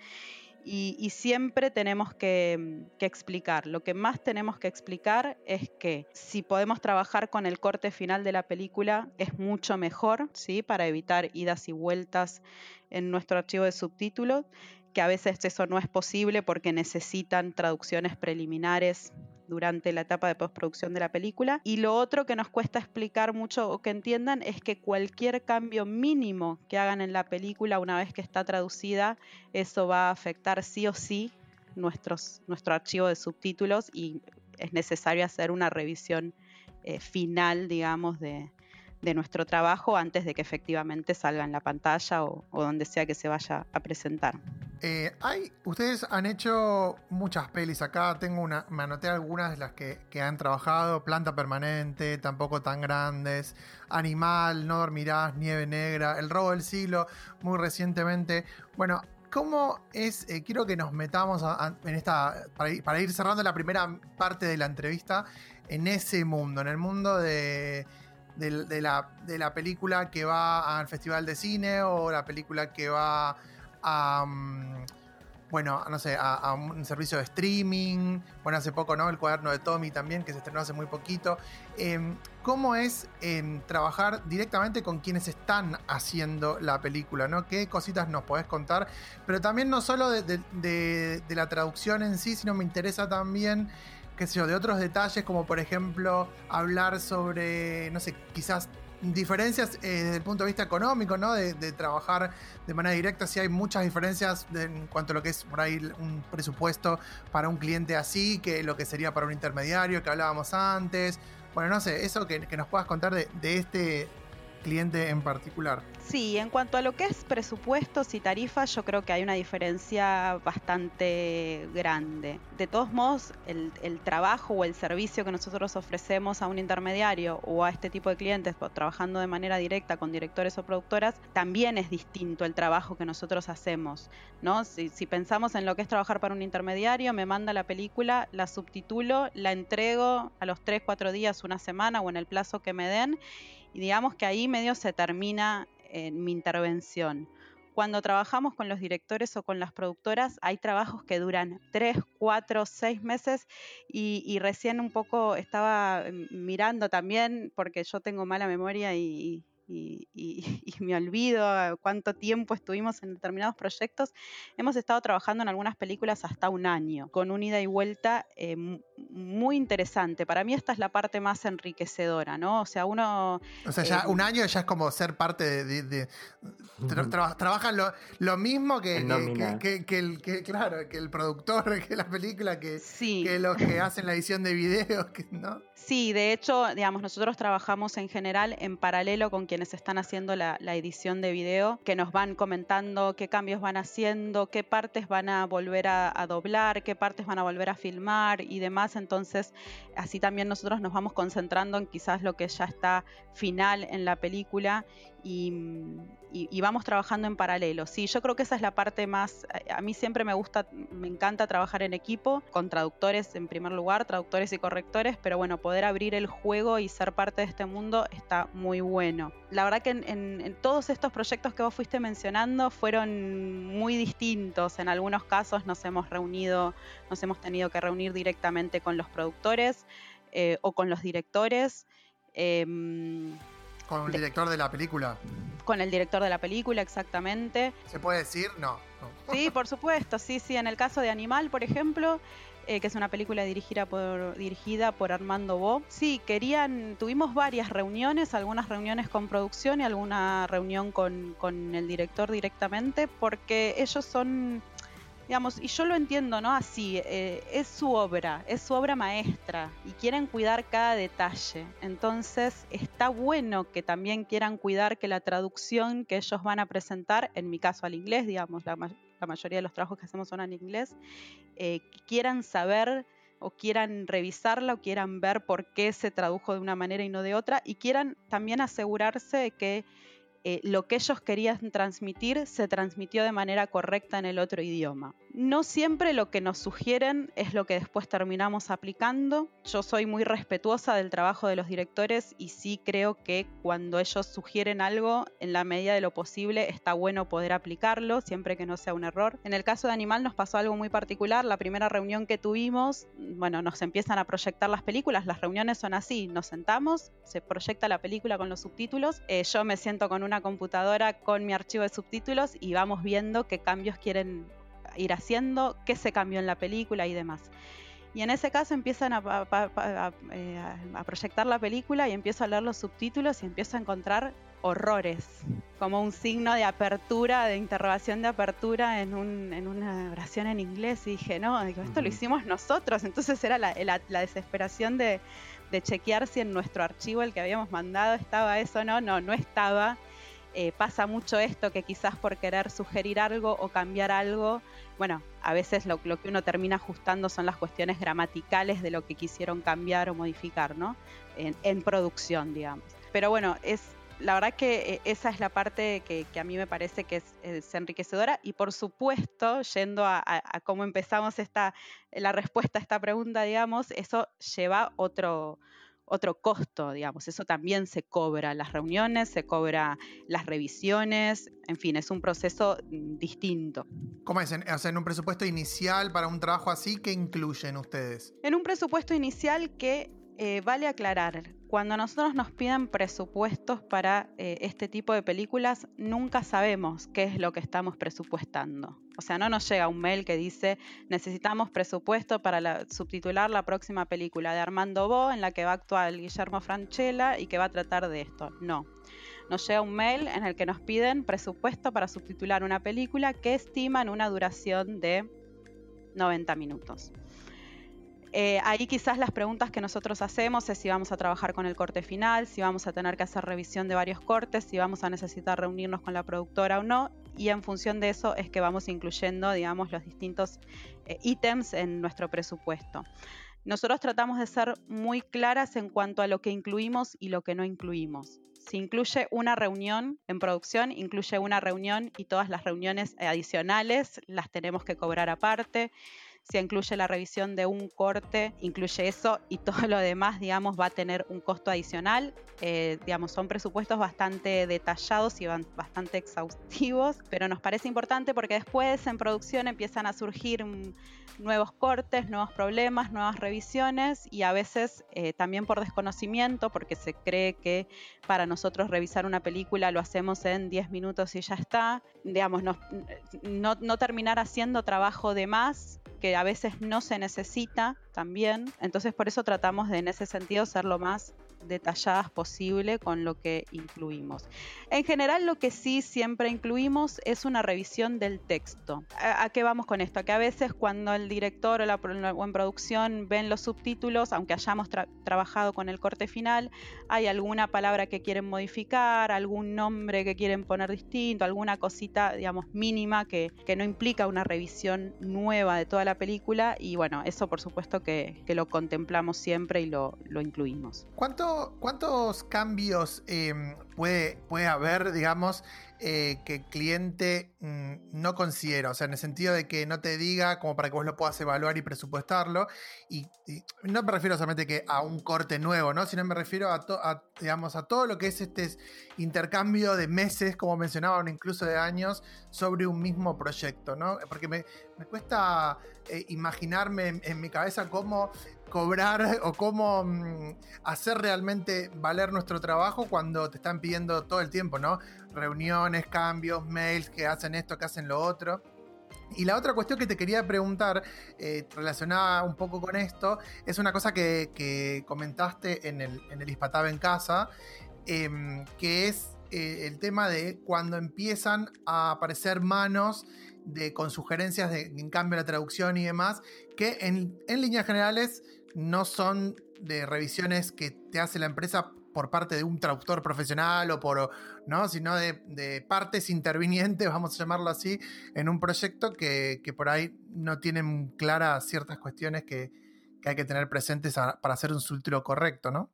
Y, siempre tenemos mm, que, explicar. Lo que más tenemos que explicar es que si podemos trabajar con el corte final de la película es mucho mejor, ¿sí? Para evitar idas y vueltas en nuestro archivo de subtítulos, que a veces eso no es posible porque necesitan traducciones preliminares durante la etapa de postproducción de la película. Y lo otro que nos cuesta explicar mucho o que entiendan es que cualquier cambio mínimo que hagan en la película una vez que está traducida, eso va a afectar sí o sí nuestro archivo de subtítulos y es necesario hacer una revisión eh, final, digamos, de, de nuestro trabajo antes de que efectivamente salga en la pantalla o, donde sea que se vaya a presentar. Eh, hay, ustedes han hecho muchas pelis acá, tengo una, me anoté algunas de las que, han trabajado, Planta Permanente, Tampoco tan grandes, Animal, No dormirás, Nieve Negra, El robo del siglo, muy recientemente. Bueno, ¿cómo es? Eh, quiero que nos metamos en esta, para ir cerrando la primera parte de la entrevista, en ese mundo, en el mundo de de, la, de, la, película que va al festival de cine o la película que va a, mm, bueno, no sé, a, un servicio de streaming. Bueno, hace poco, ¿no? El cuaderno de Tommy también, que se estrenó hace muy poquito. Em, ¿Cómo es em, trabajar directamente con quienes están haciendo la película, ¿no? ¿Qué cositas nos podés contar? Pero también no solo de, de la traducción en sí, sino me interesa también qué sé yo, de otros detalles, como por ejemplo hablar sobre, no sé, quizás diferencias eh, desde el punto de vista económico, ¿no? De, trabajar de manera directa, si hay muchas diferencias en cuanto a lo que es por ahí un presupuesto para un cliente así, que lo que sería para un intermediario que hablábamos antes. Bueno, no sé, eso que, nos puedas contar de, de este cliente en particular. Sí, en cuanto a lo que es presupuestos y tarifas, yo creo que hay una diferencia bastante grande. De todos modos, el, trabajo o el servicio que nosotros ofrecemos a un intermediario o a este tipo de clientes, trabajando de manera directa con directores o productoras, también es distinto el trabajo que nosotros hacemos. ¿no? Si, si pensamos en lo que es trabajar para un intermediario, me manda la película, la subtitulo, la entrego a los 3, 4 días, una semana o en el plazo que me den. Y digamos que ahí medio se termina en mi intervención. Cuando trabajamos con los directores o con las productoras, hay trabajos que duran tres, cuatro, seis meses y, recién un poco estaba mm, mirando también, porque yo tengo mala memoria y, y, me olvido cuánto tiempo estuvimos en determinados proyectos, hemos estado trabajando en algunas películas hasta un año, con un ida y vuelta eh, muy interesante. Para mí esta es la parte más enriquecedora, ¿no? O sea, uno... O sea, ya eh, un año ya es como ser parte de... trabajan lo, mismo que, que, el, claro, que el productor, que la película, que, que los que hacen la edición de videos, ¿no? Sí, de hecho, digamos, nosotros trabajamos en general en paralelo con quienes están haciendo la, edición de video, que nos van comentando qué cambios van haciendo, qué partes van a volver a, doblar, qué partes van a volver a filmar y demás. Entonces, así también nosotros nos vamos concentrando en quizás lo que ya está final en la película y, vamos trabajando en paralelo. Sí, yo creo que esa es la parte más, a mí siempre me gusta, me encanta trabajar en equipo, con traductores en primer lugar, traductores y correctores, pero bueno, poder abrir el juego y ser parte de este mundo está muy bueno. La verdad que en, todos estos proyectos que vos fuiste mencionando fueron muy distintos. En algunos casos nos hemos reunido, nos hemos tenido que reunir directamente con los productores eh, o con los directores. Em, con el director de la película. Con el director de la película, exactamente. ¿Se puede decir? No. Sí, por supuesto, sí, sí. En el caso de Animal, por ejemplo, eh, que es una película dirigida por, dirigida por Armando Bo. Sí, querían, tuvimos varias reuniones, algunas reuniones con producción y alguna reunión con, con el director directamente, porque ellos son digamos, y yo lo entiendo, ¿no? Así, eh, es su obra, es su obra maestra y quieren cuidar cada detalle. Entonces, está bueno que también quieran cuidar que la traducción que ellos van a presentar, en mi caso al inglés, digamos, la, mayoría de los trabajos que hacemos son en inglés, eh, quieran saber o quieran revisarla o quieran ver por qué se tradujo de una manera y no de otra y quieran también asegurarse de que eh, lo que ellos querían transmitir se transmitió de manera correcta en el otro idioma. No siempre lo que nos sugieren es lo que después terminamos aplicando. Yo soy muy respetuosa del trabajo de los directores y sí creo que cuando ellos sugieren algo, en la medida de lo posible, está bueno poder aplicarlo, siempre que no sea un error. En el caso de Animal nos pasó algo muy particular. La primera reunión que tuvimos, bueno, nos empiezan a proyectar las películas. Las reuniones son así, nos sentamos, se proyecta la película con los subtítulos. Eh, yo me siento con una computadora con mi archivo de subtítulos y vamos viendo qué cambios quieren ir haciendo, qué se cambió en la película y demás. Y en ese caso empiezan eh, a, proyectar la película y empiezo a leer los subtítulos y empiezo a encontrar horrores, como un signo de apertura, de interrogación de apertura en, una oración en inglés. Y dije, no, esto lo hicimos nosotros. Entonces era la, desesperación de, de, chequear si en nuestro archivo, el que habíamos mandado, estaba eso o no. No, no estaba. Eh, pasa mucho esto que quizás por querer sugerir algo o cambiar algo, bueno, a veces lo, que uno termina ajustando son las cuestiones gramaticales de lo que quisieron cambiar o modificar, ¿no? En, producción, digamos. Pero bueno, es la verdad que eh, esa es la parte que, a mí me parece que es, enriquecedora y por supuesto, yendo a, cómo empezamos esta, la respuesta a esta pregunta, digamos, eso lleva otro, otro costo, digamos, eso también se cobra las reuniones, se cobra las revisiones, en fin, es un proceso mm, distinto. ¿Cómo es? O sea, en un presupuesto inicial para un trabajo así, ¿qué incluyen ustedes? En un presupuesto inicial que eh, vale aclarar, cuando nosotros nos piden presupuestos para eh, este tipo de películas, nunca sabemos qué es lo que estamos presupuestando. O sea, no nos llega un mail que dice necesitamos presupuesto para subtitular la próxima película de Armando Bo en la que va a actuar Guillermo Franchella y que va a tratar de esto. No. Nos llega un mail en el que nos piden presupuesto para subtitular una película que estiman una duración de 90 minutos. Eh, ahí quizás las preguntas que nosotros hacemos es si vamos a trabajar con el corte final, si vamos a tener que hacer revisión de varios cortes, si vamos a necesitar reunirnos con la productora o no, y en función de eso es que vamos incluyendo, digamos, los distintos eh, ítems en nuestro presupuesto. Nosotros tratamos de ser muy claras en cuanto a lo que incluimos y lo que no incluimos. Si incluye una reunión en producción, incluye una reunión y todas las reuniones adicionales las tenemos que cobrar aparte si incluye la revisión de un corte, incluye eso y todo lo demás, digamos, va a tener un costo adicional. Eh, digamos, son presupuestos bastante detallados y bastante exhaustivos, pero nos parece importante porque después en producción empiezan a surgir nuevos cortes, nuevos problemas, nuevas revisiones y a veces eh, también por desconocimiento, porque se cree que para nosotros revisar una película lo hacemos en 10 minutos y ya está, digamos, no, no terminar haciendo trabajo de más que a veces no se necesita también. Entonces por eso tratamos de en ese sentido ser lo más detalladas posible con lo que incluimos. En general lo que sí siempre incluimos es una revisión del texto. ¿A, qué vamos con esto? que a veces cuando el director o, la, en producción ven los subtítulos, aunque hayamos trabajado con el corte final, hay alguna palabra que quieren modificar, algún nombre que quieren poner distinto, alguna cosita, digamos, mínima que, que no implica una revisión nueva de toda la película y bueno, eso por supuesto que, que lo contemplamos siempre y lo, lo incluimos. ¿Cuánto ¿cuántos cambios em, puede, puede haber, digamos, eh, que el cliente mm, no considera? O sea, en el sentido de que no te diga como para que vos lo puedas evaluar y presupuestarlo. Y, no me refiero solamente que a un corte nuevo, ¿no? Sino me refiero a, digamos, a todo lo que es este intercambio de meses, como mencionaban, incluso de años, sobre un mismo proyecto, ¿no? Porque me, cuesta eh, imaginarme en, mi cabeza cómo cobrar o cómo mm, hacer realmente valer nuestro trabajo cuando te están pidiendo todo el tiempo, ¿no? Reuniones, cambios, mails, que hacen esto, que hacen lo otro. Y la otra cuestión que te quería preguntar, eh, relacionada un poco con esto, es una cosa que, comentaste en el, en el Ispatab en casa, em, que es eh, el tema de cuando empiezan a aparecer manos de, con sugerencias de, en cambio la traducción y demás, que en, en líneas generales no son de revisiones que te hace la empresa por parte de un traductor profesional o por, ¿no? sino de, partes intervinientes, vamos a llamarlo así, en un proyecto que, por ahí no tienen claras ciertas cuestiones que, hay que tener presentes para hacer un subtítulo correcto, ¿no?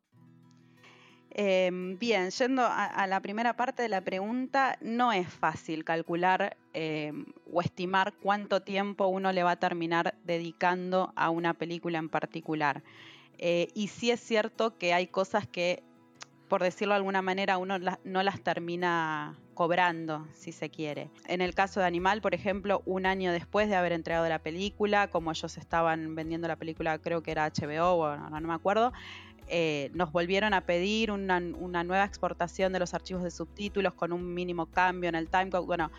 Em, bien, yendo a, la primera parte de la pregunta, no es fácil calcular em, o estimar cuánto tiempo uno le va a terminar dedicando a una película en particular. Eh, y sí es cierto que hay cosas que, por decirlo de alguna manera, uno no las termina cobrando, si se quiere. En el caso de Animal, por ejemplo, un año después de haber entregado la película, como ellos estaban vendiendo la película, creo que era HBO, o no me acuerdo, eh, nos volvieron a pedir una, nueva exportación de los archivos de subtítulos con un mínimo cambio en el timecode. Bueno,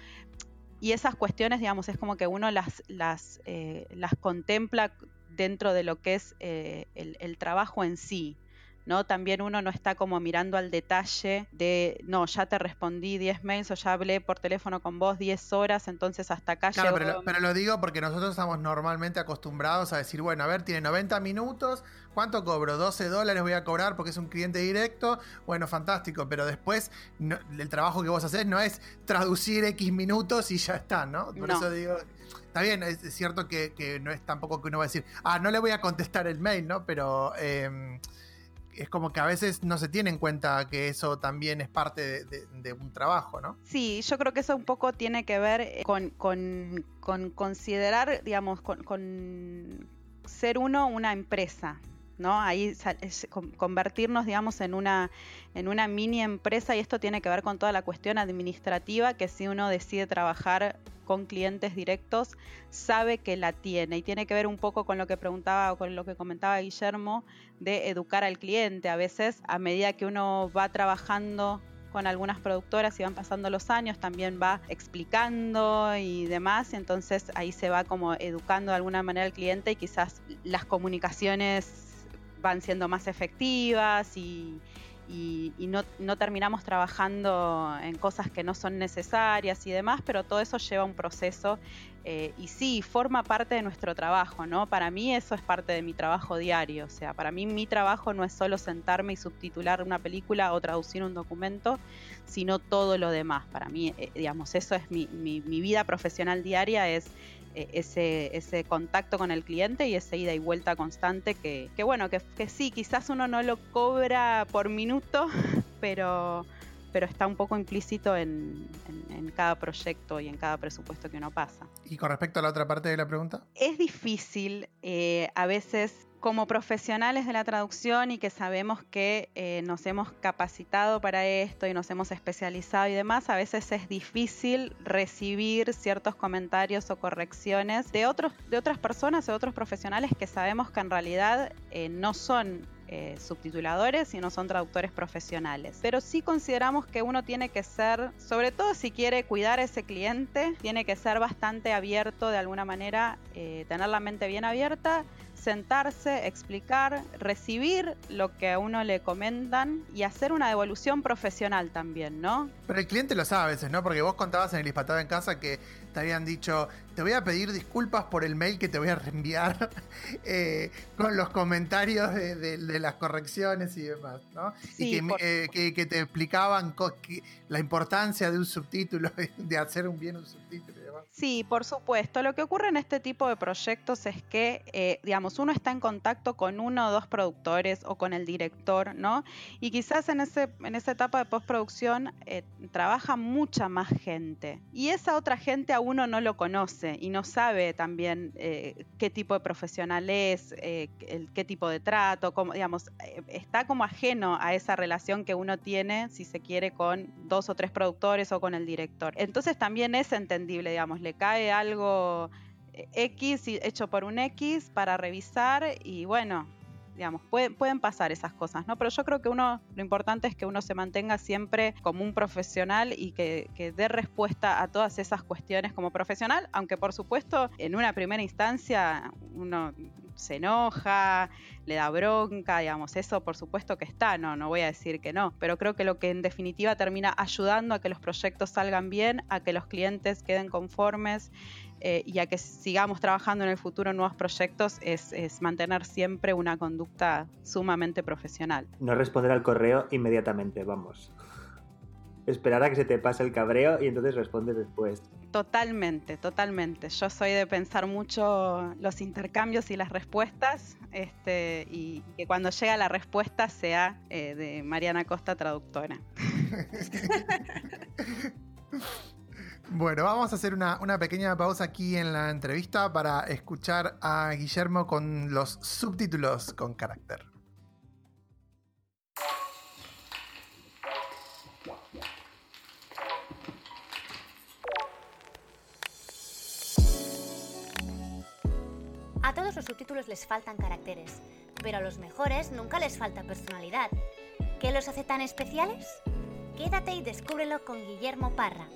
y esas cuestiones, digamos, es como que uno las, las, eh, las contempla dentro de lo que es eh, el, trabajo en sí. ¿No? También uno no está como mirando al detalle de, no, ya te respondí 10 mails o ya hablé por teléfono con vos 10 horas, entonces hasta acá claro, pero, pero, lo digo porque nosotros estamos normalmente acostumbrados a decir, bueno, a ver, tiene 90 minutos, ¿cuánto cobro? 12 dólares voy a cobrar porque es un cliente directo, bueno, fantástico, pero después el trabajo que vos haces no es traducir X minutos y ya está, ¿no? Por eso digo... Está bien, es cierto que, no es tampoco que uno va a decir, ah, no le voy a contestar el mail, ¿no? Pero em, es como que a veces no se tiene en cuenta que eso también es parte de, un trabajo, ¿no? Sí, yo creo que eso un poco tiene que ver eh, con, considerar, digamos, con, ser uno una empresa, ¿no? Ahí convertirnos, digamos, en una, en una mini empresa y esto tiene que ver con toda la cuestión administrativa que si uno decide trabajar con clientes directos, sabe que la tiene y tiene que ver un poco con lo que preguntaba o con lo que comentaba Guillermo de educar al cliente. A veces, a medida que uno va trabajando con algunas productoras y van pasando los años, también va explicando y demás, entonces ahí se va como educando de alguna manera al cliente y quizás las comunicaciones van siendo más efectivas y, y, no, terminamos trabajando en cosas que no son necesarias y demás, pero todo eso lleva un proceso eh, y sí, forma parte de nuestro trabajo, ¿no? Para mí eso es parte de mi trabajo diario, o sea, para mí mi trabajo no es solo sentarme y subtitular una película o traducir un documento, sino todo lo demás. Para mí, eh, digamos, eso es mi, mi, mi vida profesional diaria, es e, ese, ese contacto con el cliente y ese ida y vuelta constante que, que bueno, que, que, sí, quizás uno no lo cobra por minuto, pero, pero está un poco implícito en, cada proyecto y en cada presupuesto que uno pasa. ¿Y con respecto a la otra parte de la pregunta? Es difícil eh, a veces como profesionales de la traducción y que sabemos que eh, nos hemos capacitado para esto y nos hemos especializado y demás, a veces es difícil recibir ciertos comentarios o correcciones de, otros, de otras personas o otros profesionales que sabemos que en realidad eh, no son eh, subtituladores y no son traductores profesionales. Pero sí consideramos que uno tiene que ser, sobre todo si quiere cuidar a ese cliente, tiene que ser bastante abierto de alguna manera, tener la mente bien abierta sentarse, explicar, recibir lo que a uno le comentan y hacer una devolución profesional también, ¿no? Pero el cliente lo sabe a veces, ¿no? Porque vos contabas en el Hispatado en casa que te habían dicho, te voy a pedir disculpas por el mail que te voy a reenviar eh, con los comentarios de, las correcciones y demás, ¿no? y eh, que, te explicaban la importancia de un subtítulo, de hacer un bien un subtítulo. Sí, por supuesto. Lo que ocurre en este tipo de proyectos es que, eh, digamos, uno está en contacto con uno o dos productores o con el director, ¿no? Y quizás en, ese, en esa etapa de postproducción eh, trabaja mucha más gente. Y esa otra gente a uno no lo conoce y no sabe también eh, qué tipo de profesional es, qué tipo de trato, cómo, digamos, está como ajeno a esa relación que uno tiene, si se quiere, con dos o tres productores o con el director. Entonces también es entendible, digamos, le cae algo eh, X hecho por un X para revisar y bueno, digamos, pueden, pasar esas cosas, ¿no? Pero yo creo que uno, lo importante es que uno se mantenga siempre como un profesional y que, que dé respuesta a todas esas cuestiones como profesional, aunque por supuesto en una primera instancia uno se enoja, le da bronca, digamos, eso por supuesto que está, no, no voy a decir que no, pero creo que lo que en definitiva termina ayudando a que los proyectos salgan bien, a que los clientes queden conformes eh, y a que sigamos trabajando en el futuro en nuevos proyectos es, es, mantener siempre una conducta sumamente profesional. No responder al correo inmediatamente, vamos esperar a que se te pase el cabreo y entonces respondes después. Totalmente, totalmente. Yo soy de pensar mucho los intercambios y las respuestas este, y que cuando llega la respuesta sea eh, de Mariana Costa, traductora. Bueno, vamos a hacer una, una, pequeña pausa aquí en la entrevista para escuchar a Guillermo con los subtítulos con carácter. A todos los subtítulos les faltan caracteres, pero a los mejores nunca les falta personalidad. ¿Qué los hace tan especiales? Quédate y descúbrelo con Guillermo Parra.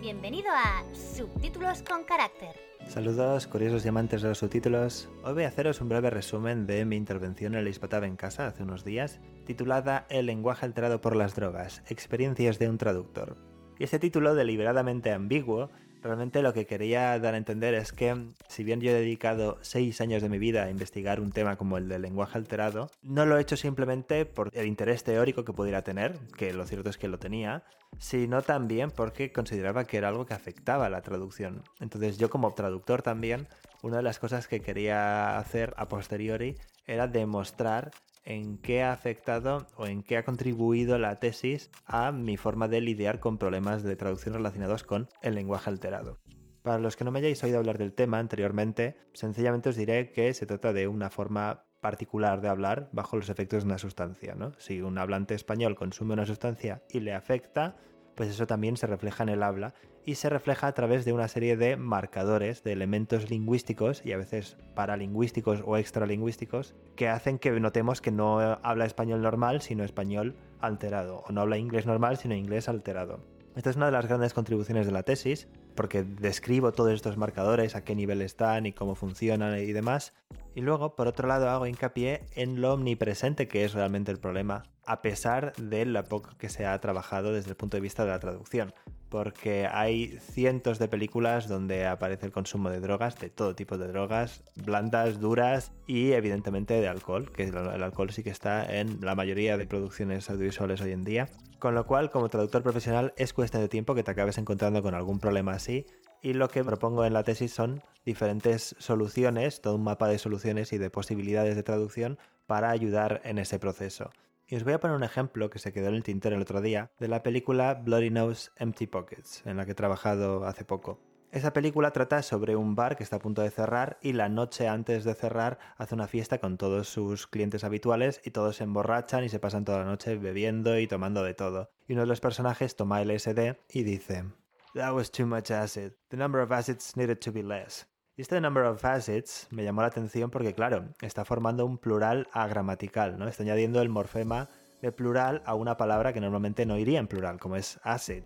Bienvenido a Subtítulos con Carácter. Saludos, curiosos y amantes de los subtítulos. Hoy voy a haceros un breve resumen de mi intervención en el Hispataba en casa hace unos días, titulada El lenguaje alterado por las drogas, experiencias de un traductor. Y este título, deliberadamente ambiguo, Realmente lo que quería dar a entender es que, si bien yo he dedicado seis años de mi vida a investigar un tema como el del lenguaje alterado, no lo he hecho simplemente por el interés teórico que pudiera tener, que lo cierto es que lo tenía, sino también porque consideraba que era algo que afectaba a la traducción. Entonces yo como traductor también, una de las cosas que quería hacer a posteriori era demostrar en qué ha afectado o en qué ha contribuido la tesis a mi forma de lidiar con problemas de traducción relacionados con el lenguaje alterado. Para los que no me hayáis oído hablar del tema anteriormente, sencillamente os diré que se trata de una forma particular de hablar bajo los efectos de una sustancia. Si un hablante español consume una sustancia y le afecta, pues eso también se refleja en el habla y se refleja a través de una serie de marcadores, de elementos lingüísticos y a veces paralingüísticos o extralingüísticos que hacen que notemos que no habla español normal, sino español alterado, o no habla inglés normal, sino inglés alterado. Esta es una de las grandes contribuciones de la tesis, porque describo todos estos marcadores, a qué nivel están y cómo funcionan y demás. Y luego, por otro lado, hago hincapié en lo omnipresente que es realmente el problema, a pesar de lo poco que se ha trabajado desde el punto de vista de la traducción. Porque hay cientos de películas donde aparece el consumo de drogas, de todo tipo de drogas, blandas, duras y evidentemente de alcohol, que el alcohol sí que está en la mayoría de producciones audiovisuales hoy en día. Con lo cual, como traductor profesional, es cuestión de tiempo que te acabes encontrando con algún problema así. Y lo que propongo en la tesis son diferentes soluciones, todo un mapa de soluciones y de posibilidades de traducción para ayudar en ese proceso. Y os voy a poner un ejemplo que se quedó en el tintero el otro día de la película Bloody Nose Empty Pockets, en la que he trabajado hace poco. Esa película trata sobre un bar que está a punto de cerrar y la noche antes de cerrar hace una fiesta con todos sus clientes habituales y todos se emborrachan y se pasan toda la noche bebiendo y tomando de todo. Y uno de los personajes toma LSD y dice, That was too much acid. The number of acids needed to be less. Y este number of acids me llamó la atención porque, claro, está formando un plural agramatical, ¿no? Está añadiendo el morfema de plural a una palabra que normalmente no iría en plural, como es acid.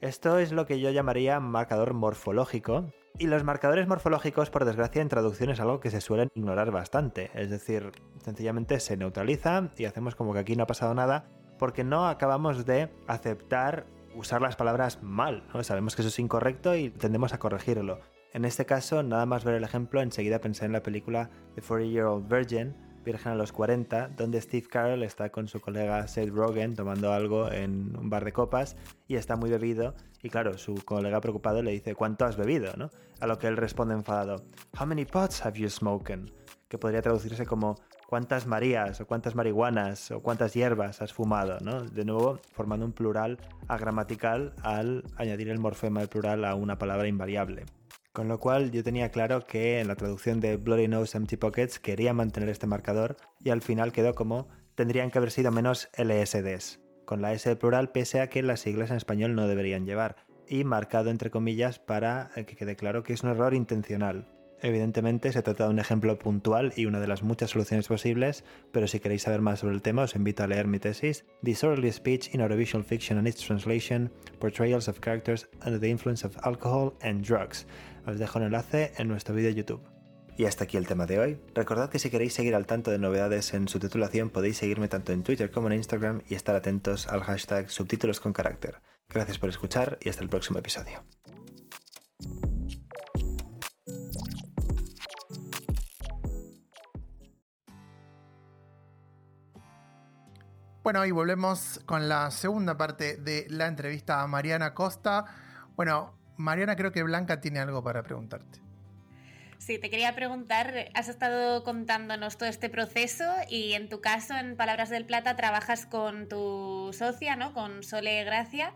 Esto es lo que yo llamaría marcador morfológico. Y los marcadores morfológicos, por desgracia, en traducción es algo que se suelen ignorar bastante. Es decir, sencillamente se neutraliza y hacemos como que aquí no ha pasado nada porque no acabamos de aceptar usar las palabras mal. Sabemos que eso es incorrecto y tendemos a corregirlo. En este caso, nada más ver el ejemplo, enseguida pensé en la película The 40 Year Old Virgin, Virgen a los 40, donde Steve Carell está con su colega Seth Rogen tomando algo en un bar de copas y está muy bebido. Y claro, su colega preocupado le dice, ¿cuánto has bebido? ¿no? A lo que él responde enfadado, How many pots have you smoken? Que podría traducirse como cuántas marías o cuántas marihuanas o cuántas hierbas has fumado, ¿no? De nuevo, formando un plural agramatical al añadir el morfema del plural a una palabra invariable. Con lo cual yo tenía claro que en la traducción de Bloody Nose Empty Pockets quería mantener este marcador y al final quedó como tendrían que haber sido menos LSDs, con la S de plural pese a que las siglas en español no deberían llevar, y marcado entre comillas para que quede claro que es un error intencional. Evidentemente se trata de un ejemplo puntual y una de las muchas soluciones posibles, pero si queréis saber más sobre el tema os invito a leer mi tesis Disorderly Speech in Audiovisual Fiction and its Translation, Portrayals of Characters Under the Influence of Alcohol and Drugs, os dejo un enlace en nuestro vídeo de YouTube. Y hasta aquí el tema de hoy. Recordad que si queréis seguir al tanto de novedades en su titulación podéis seguirme tanto en Twitter como en Instagram y estar atentos al hashtag subtítulos con carácter. Gracias por escuchar y hasta el próximo episodio. Bueno, y volvemos con la segunda parte de la entrevista a Mariana Costa. Bueno, Mariana, creo que Blanca tiene algo para preguntarte. Sí, te quería preguntar, has estado contándonos todo este proceso y en tu caso, en Palabras del Plata, trabajas con tu socia, ¿no? Con Sole Gracia.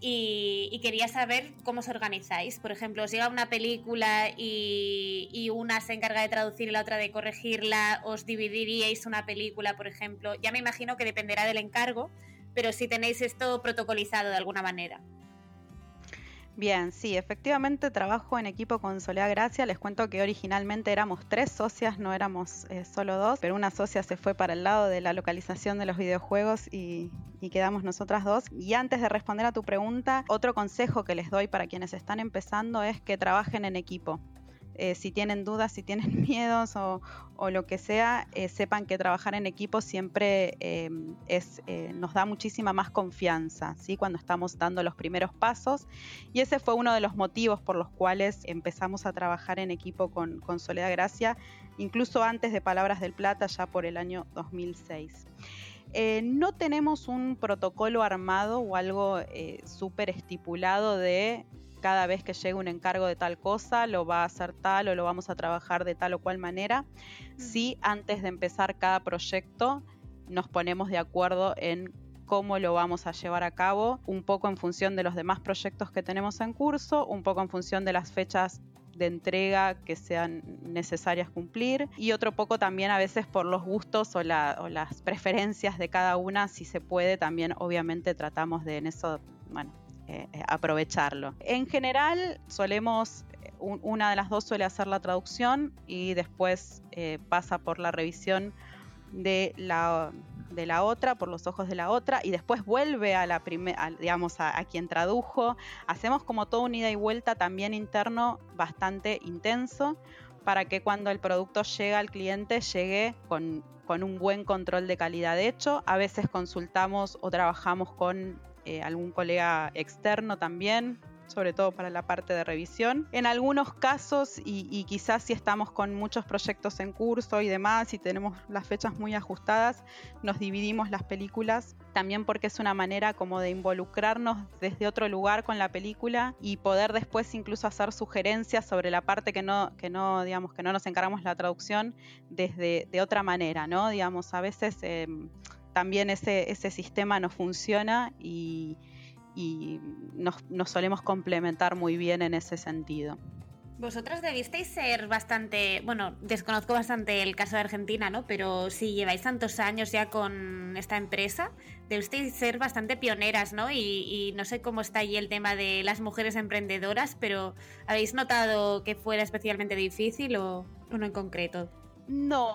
Y, quería saber cómo os organizáis. Por ejemplo, os llega una película y, y, una se encarga de traducir y la otra de corregirla, os dividiríais una película, por ejemplo. Ya me imagino que dependerá del encargo, pero si tenéis esto protocolizado de alguna manera. Bien, sí, efectivamente trabajo en equipo con Soledad Gracia. Les cuento que originalmente éramos tres socias, no éramos eh, solo dos, pero una socia se fue para el lado de la localización de los videojuegos y, y quedamos nosotras dos. Y antes de responder a tu pregunta, otro consejo que les doy para quienes están empezando es que trabajen en equipo. Eh, si tienen dudas, si tienen miedos o, lo que sea, eh, sepan que trabajar en equipo siempre eh, nos da muchísima más confianza, ¿sí? Cuando estamos dando los primeros pasos. Y ese fue uno de los motivos por los cuales empezamos a trabajar en equipo con, con Soledad Gracia, incluso antes de Palabras del Plata, ya por el año 2006. no tenemos un protocolo armado o algo súper estipulado de cada vez que llegue un encargo de tal cosa, lo va a hacer tal o lo vamos a trabajar de tal o cual manera. Si antes de empezar cada proyecto nos ponemos de acuerdo en cómo lo vamos a llevar a cabo, un poco en función de los demás proyectos que tenemos en curso, un poco en función de las fechas de entrega que sean necesarias cumplir y otro poco también a veces por los gustos o, o, las preferencias de cada una, si se puede, también obviamente tratamos de en eso, bueno, eh, eh, aprovecharlo. En general, solemos, eh, una de las dos suele hacer la traducción y después pasa por la revisión de la, de la otra, por los ojos de la otra, y después vuelve a la primera, digamos, a, quien tradujo. Hacemos como todo un ida y vuelta también interno bastante intenso para que cuando el producto llega al cliente llegue con, con un buen control de calidad. De hecho, a veces consultamos o trabajamos con eh, algún colega externo también, sobre todo para la parte de revisión. En algunos casos, y, quizás si estamos con muchos proyectos en curso y demás, y tenemos las fechas muy ajustadas, nos dividimos las películas, también porque es una manera como de involucrarnos desde otro lugar con la película y poder después incluso hacer sugerencias sobre la parte que no, que no, digamos, que no nos encargamos la traducción desde de otra manera, ¿no? Digamos, a veces... Em, también ese, ese sistema no funciona y, y nos, nos solemos complementar muy bien en ese sentido. Vosotras debisteis ser bastante, bueno, desconozco bastante el caso de Argentina, ¿no? Pero si lleváis tantos años ya con esta empresa, debisteis ser bastante pioneras, ¿no? Y, no sé cómo está ahí el tema de las mujeres emprendedoras, pero ¿habéis notado que fuera especialmente difícil o, no en concreto? No,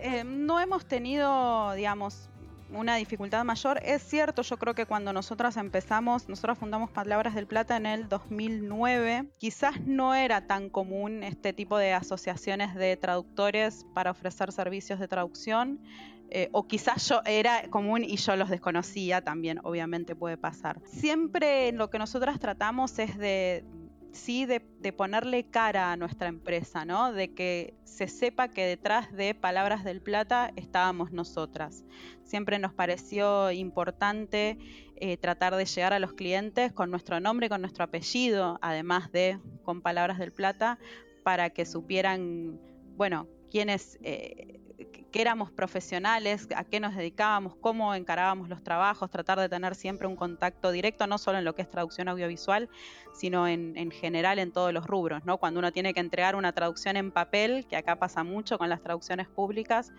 eh, no hemos tenido, digamos, una dificultad mayor. Es cierto, yo creo que cuando nosotras empezamos, nosotros fundamos Palabras del Plata en el 2009, quizás no era tan común este tipo de asociaciones de traductores para ofrecer servicios de traducción. Eh, o quizás yo era común y yo los desconocía también, obviamente puede pasar. Siempre lo que nosotras tratamos es de, sí de, ponerle cara a nuestra empresa, ¿no? De que se sepa que detrás de Palabras del Plata estábamos nosotras. Siempre nos pareció importante eh, tratar de llegar a los clientes con nuestro nombre, con nuestro apellido, además de con Palabras del Plata, para que supieran, bueno, quiénes... Eh, que éramos profesionales, a qué nos dedicábamos, cómo encarábamos los trabajos, tratar de tener siempre un contacto directo, no solo en lo que es traducción audiovisual, sino en, general en todos los rubros, ¿no? Cuando uno tiene que entregar una traducción en papel, que acá pasa mucho con las traducciones públicas,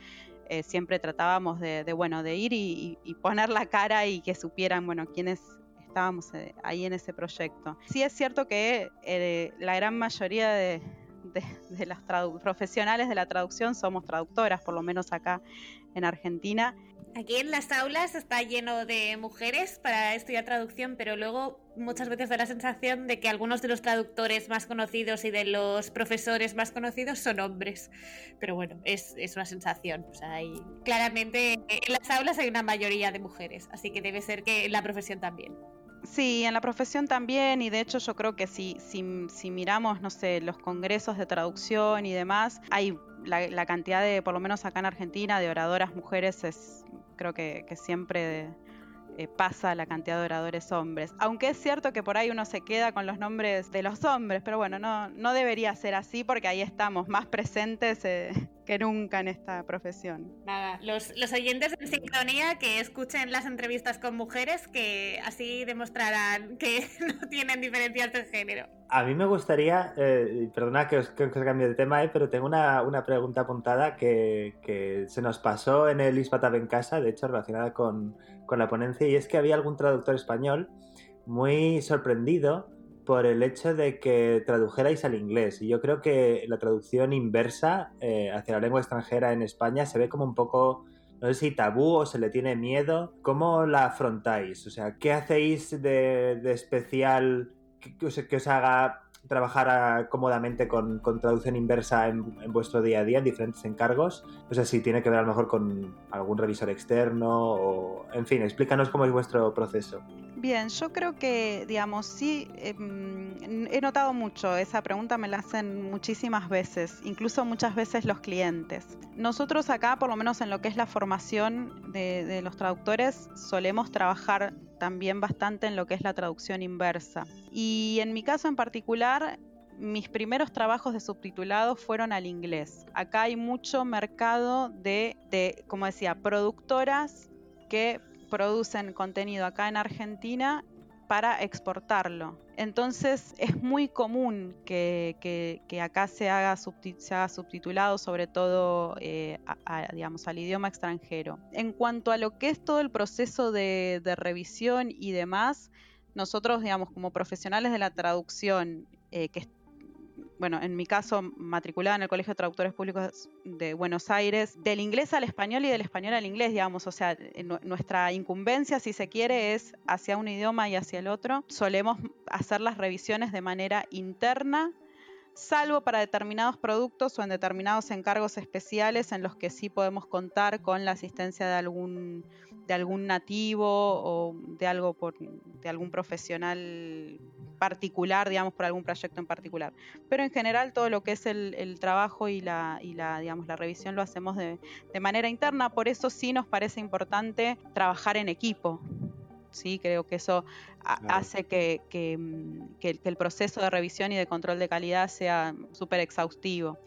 eh, siempre tratábamos de, bueno, de ir y, poner la cara y que supieran, bueno, quiénes estábamos eh, ahí en ese proyecto. Sí es cierto que eh, la gran mayoría de, de, las profesionales de la traducción somos traductoras, por lo menos acá en Argentina. Aquí en las aulas está lleno de mujeres para estudiar traducción, pero luego muchas veces da la sensación de que algunos de los traductores más conocidos y de los profesores más conocidos son hombres. Pero bueno, es, es una sensación. O sea, hay, claramente en las aulas hay una mayoría de mujeres, así que debe ser que en la profesión también. Sí, en la profesión también, y de hecho yo creo que si, si, si miramos, no sé, los congresos de traducción y demás, hay la, cantidad de, por lo menos acá en Argentina, de oradoras mujeres es, creo que, que siempre eh, pasa la cantidad de oradores hombres. Aunque es cierto que por ahí uno se queda con los nombres de los hombres, pero bueno, no, no debería ser así porque ahí estamos más presentes eh, que nunca en esta profesión. Nada, los, los oyentes de Sincronía que escuchen las entrevistas con mujeres que así demostrarán que no tienen diferencias de género. A mí me gustaría, eh, perdona que os, que cambie de tema, pero tengo una, una pregunta apuntada que, que, se nos pasó en el Ispatab en casa, de hecho relacionada con, con la ponencia y es que había algún traductor español muy sorprendido por el hecho de que tradujerais al inglés. Y yo creo que la traducción inversa eh, hacia la lengua extranjera en España se ve como un poco, no sé si tabú o se le tiene miedo. ¿Cómo la afrontáis? O sea, ¿qué hacéis de, especial que, os, haga trabajar cómodamente con, traducción inversa en, en, vuestro día a día, en diferentes encargos. No sé si tiene que ver a lo mejor con algún revisor externo o, en fin, explícanos cómo es vuestro proceso. Bien, yo creo que, digamos, sí, em, he notado mucho, esa pregunta me la hacen muchísimas veces, incluso muchas veces los clientes. Nosotros acá, por lo menos en lo que es la formación de, los traductores, solemos trabajar también bastante en lo que es la traducción inversa. Y en mi caso en particular, mis primeros trabajos de subtitulado fueron al inglés. Acá hay mucho mercado de, de como decía, productoras que producen contenido acá en Argentina para exportarlo. Entonces es muy común que, acá se haga, subtitulado, sobre todo eh, al idioma extranjero. En cuanto a lo que es todo el proceso de, revisión y demás, nosotros, digamos, como profesionales de la traducción, eh, que bueno, en mi caso, matriculada en el Colegio de Traductores Públicos de Buenos Aires, del inglés al español y del español al inglés, digamos, o sea, nuestra incumbencia, si se quiere, es hacia un idioma y hacia el otro. Solemos hacer las revisiones de manera interna salvo para determinados productos o en determinados encargos especiales en los que sí podemos contar con la asistencia de algún, de algún nativo o de, algo por, de algún profesional particular, digamos, por algún proyecto en particular. Pero en general todo lo que es el, trabajo y, la, y la, digamos, la revisión lo hacemos de, de manera interna, por eso sí nos parece importante trabajar en equipo, ¿sí? Creo que eso hace que, mm, que, el proceso de revisión y de control de calidad sea súper exhaustivo.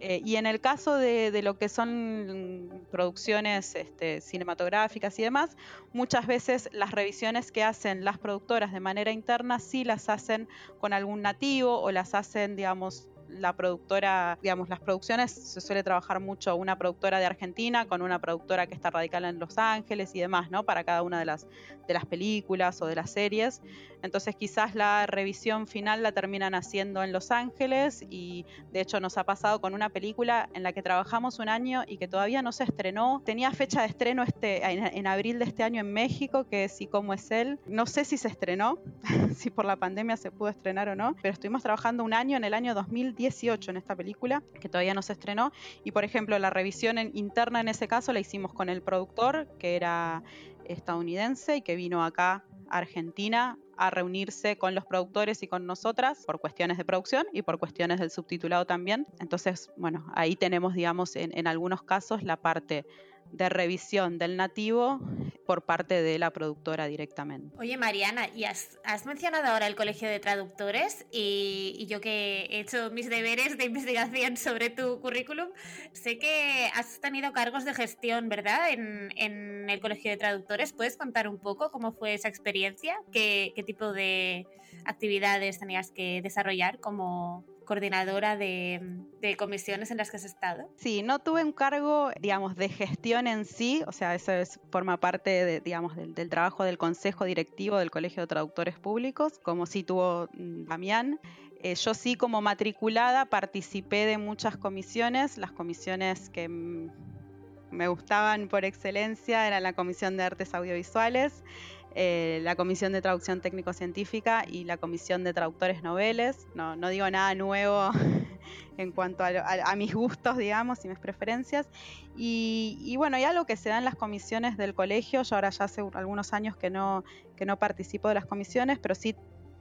Eh, y en el caso de, lo que son producciones este, cinematográficas y demás, muchas veces las revisiones que hacen las productoras de manera interna sí las hacen con algún nativo o las hacen, digamos, la productora, digamos, las producciones se suele trabajar mucho una productora de Argentina con una productora que está radicada en Los Ángeles y demás, ¿no? Para cada una de las, de las películas o de las series. Entonces quizás la revisión final la terminan haciendo en Los Ángeles y de hecho nos ha pasado con una película en la que trabajamos un año y que todavía no se estrenó. Tenía fecha de estreno este, en, abril de este año en México, que es Y cómo es él. No sé si se estrenó, si por la pandemia se pudo estrenar o no, pero estuvimos trabajando un año en el año 2018 en esta película, que todavía no se estrenó. Y por ejemplo, la revisión interna en ese caso la hicimos con el productor, que era estadounidense y que vino acá a Argentina a reunirse con los productores y con nosotras por cuestiones de producción y por cuestiones del subtitulado también. Entonces, bueno, ahí tenemos, digamos, en, en algunos casos la parte de revisión del nativo por parte de la productora directamente. Oye, Mariana, y has, mencionado ahora el Colegio de Traductores y, yo que he hecho mis deberes de investigación sobre tu currículum, sé que has tenido cargos de gestión, ¿verdad? En, en el Colegio de Traductores. ¿Puedes contar un poco cómo fue esa experiencia? ¿Qué, qué tipo de actividades tenías que desarrollar como, coordinadora de, comisiones en las que has estado? Sí, no tuve un cargo, digamos, de gestión en sí, o sea, eso es, forma parte, digamos, del, trabajo del Consejo Directivo del Colegio de Traductores Públicos, como sí tuvo mm, Damián. Eh, yo sí como matriculada participé de muchas comisiones, las comisiones que mm, me gustaban por excelencia eran la Comisión de Artes Audiovisuales, eh, la Comisión de Traducción Técnico-Científica y la Comisión de Traductores Noveles. No, no digo nada nuevo en cuanto a, mis gustos, digamos, y mis preferencias. Y, y, bueno, hay algo que se da en las comisiones del colegio. Yo ahora ya hace algunos años que no, que no participo de las comisiones, pero sí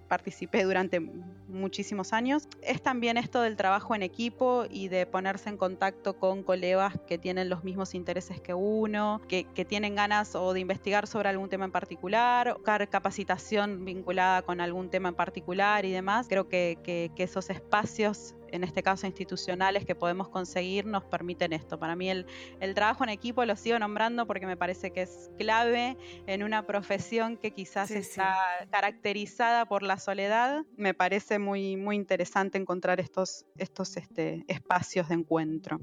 participé durante muchísimos años. Es también esto del trabajo en equipo y de ponerse en contacto con colegas que tienen los mismos intereses que uno, que, tienen ganas o de investigar sobre algún tema en particular, capacitación vinculada con algún tema en particular y demás. Creo que, que esos espacios en este caso institucionales que podemos conseguir nos permiten esto. Para mí el, trabajo en equipo lo sigo nombrando porque me parece que es clave en una profesión que quizás está caracterizada por la soledad. Me parece muy, muy interesante encontrar estos, estos este, espacios de encuentro.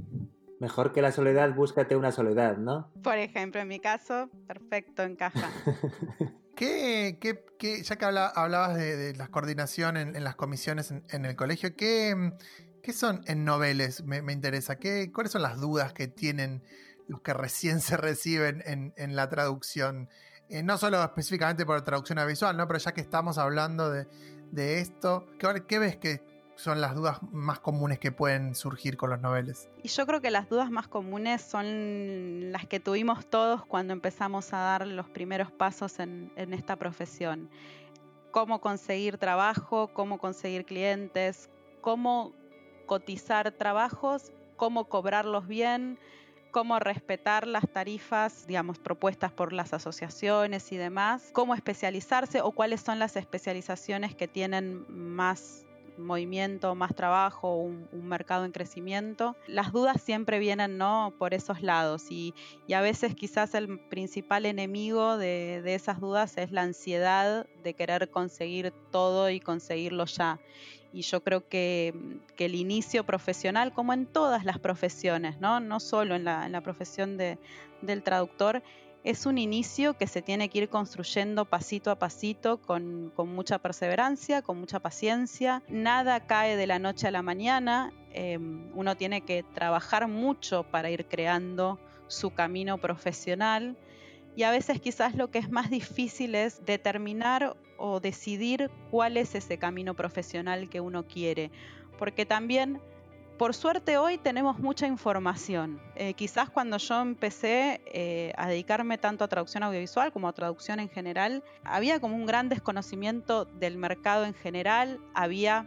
Mejor que la soledad, búscate una soledad, ¿no? Por ejemplo, en mi caso, perfecto, encaja. ¿Qué, qué, ya que hablabas de, la coordinación en, las comisiones en, el colegio, ¿qué, ¿qué, son en noveles? Me, interesa. ¿Qué, ¿Cuáles son las dudas que tienen los que recién se reciben en, la traducción? Eh, no solo específicamente por traducción visual, ¿no? pero ya que estamos hablando de, de esto, ¿qué, ¿qué ves que son las dudas más comunes que pueden surgir con los noveles? Y yo creo que las dudas más comunes son las que tuvimos todos cuando empezamos a dar los primeros pasos en, esta profesión. Cómo conseguir trabajo, cómo conseguir clientes, cómo cotizar trabajos, cómo cobrarlos bien, cómo respetar las tarifas, digamos, propuestas por las asociaciones y demás, cómo especializarse o cuáles son las especializaciones que tienen más movimiento, más trabajo, un, mercado en crecimiento. Las dudas siempre vienen ¿no? por esos lados y, a veces quizás el principal enemigo de, esas dudas es la ansiedad de querer conseguir todo y conseguirlo ya. Y yo creo que, el inicio profesional, como en todas las profesiones, no, no solo en la, en la profesión de, del traductor, es un inicio que se tiene que ir construyendo pasito a pasito con, mucha perseverancia, con mucha paciencia. Nada cae de la noche a la mañana. Em, uno tiene que trabajar mucho para ir creando su camino profesional. Y a veces quizás lo que es más difícil es determinar o decidir cuál es ese camino profesional que uno quiere. Porque también por suerte hoy tenemos mucha información. Eh, quizás cuando yo empecé eh, a dedicarme tanto a traducción audiovisual como a traducción en general, había como un gran desconocimiento del mercado en general, había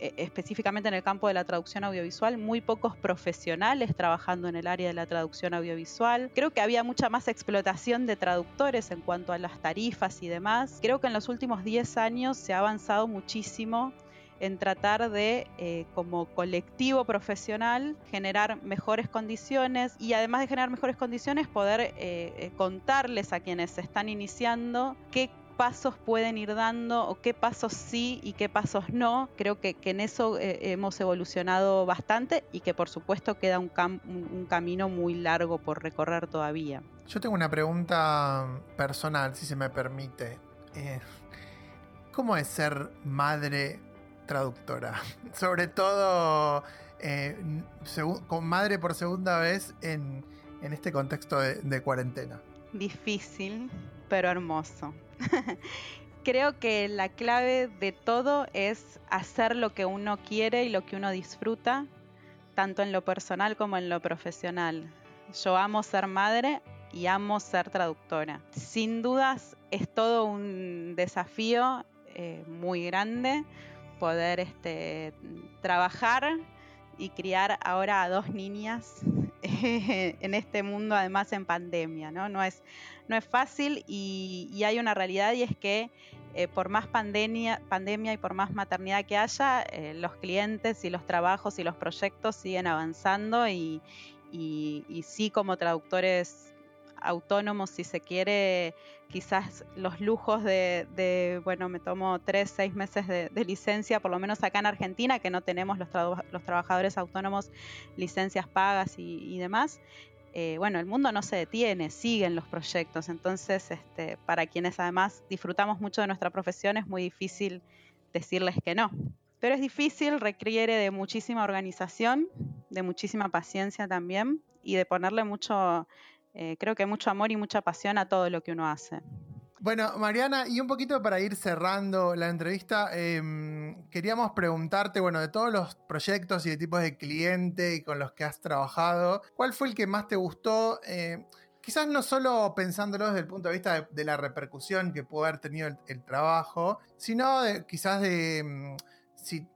e, específicamente en el campo de la traducción audiovisual, muy pocos profesionales trabajando en el área de la traducción audiovisual. Creo que había mucha más explotación de traductores en cuanto a las tarifas y demás. Creo que en los últimos 10 años se ha avanzado muchísimo en tratar de, eh, como colectivo profesional, generar mejores condiciones y además de generar mejores condiciones, poder eh, eh, contarles a quienes se están iniciando qué pasos pueden ir dando o qué pasos sí y qué pasos no. Creo que, en eso hemos evolucionado bastante y que por supuesto queda un, un, camino muy largo por recorrer todavía. Yo tengo una pregunta personal, si se me permite. ¿Cómo es ser madre traductora. Sobre todo eh, con madre por segunda vez en, este contexto de, cuarentena. Difícil, pero hermoso. Creo que la clave de todo es hacer lo que uno quiere y lo que uno disfruta, tanto en lo personal como en lo profesional. Yo amo ser madre y amo ser traductora. Sin dudas es todo un desafío eh, muy grande poder este, trabajar y criar ahora a dos niñas en este mundo, además en pandemia, ¿no? No es, no es fácil y, hay una realidad y es que eh, por más pandemia, pandemia y por más maternidad que haya, eh, los clientes y los trabajos y los proyectos siguen avanzando y, y sí como traductores autónomos, si se quiere, quizás los lujos de, bueno, me tomo tres, seis meses de, licencia, por lo menos acá en Argentina, que no tenemos los, trabajadores autónomos licencias pagas y, demás. Eh, bueno, el mundo no se detiene, siguen los proyectos, entonces este, para quienes además disfrutamos mucho de nuestra profesión es muy difícil decirles que no. Pero es difícil, requiere de muchísima organización, de muchísima paciencia también y de ponerle mucho eh, creo que mucho amor y mucha pasión a todo lo que uno hace. Bueno, Mariana, y un poquito para ir cerrando la entrevista, em, queríamos preguntarte, bueno, de todos los proyectos y de tipos de cliente con los que has trabajado, ¿cuál fue el que más te gustó? Eh, quizás no solo pensándolo desde el punto de vista de, la repercusión que pudo haber tenido el, trabajo, sino quizás de, em,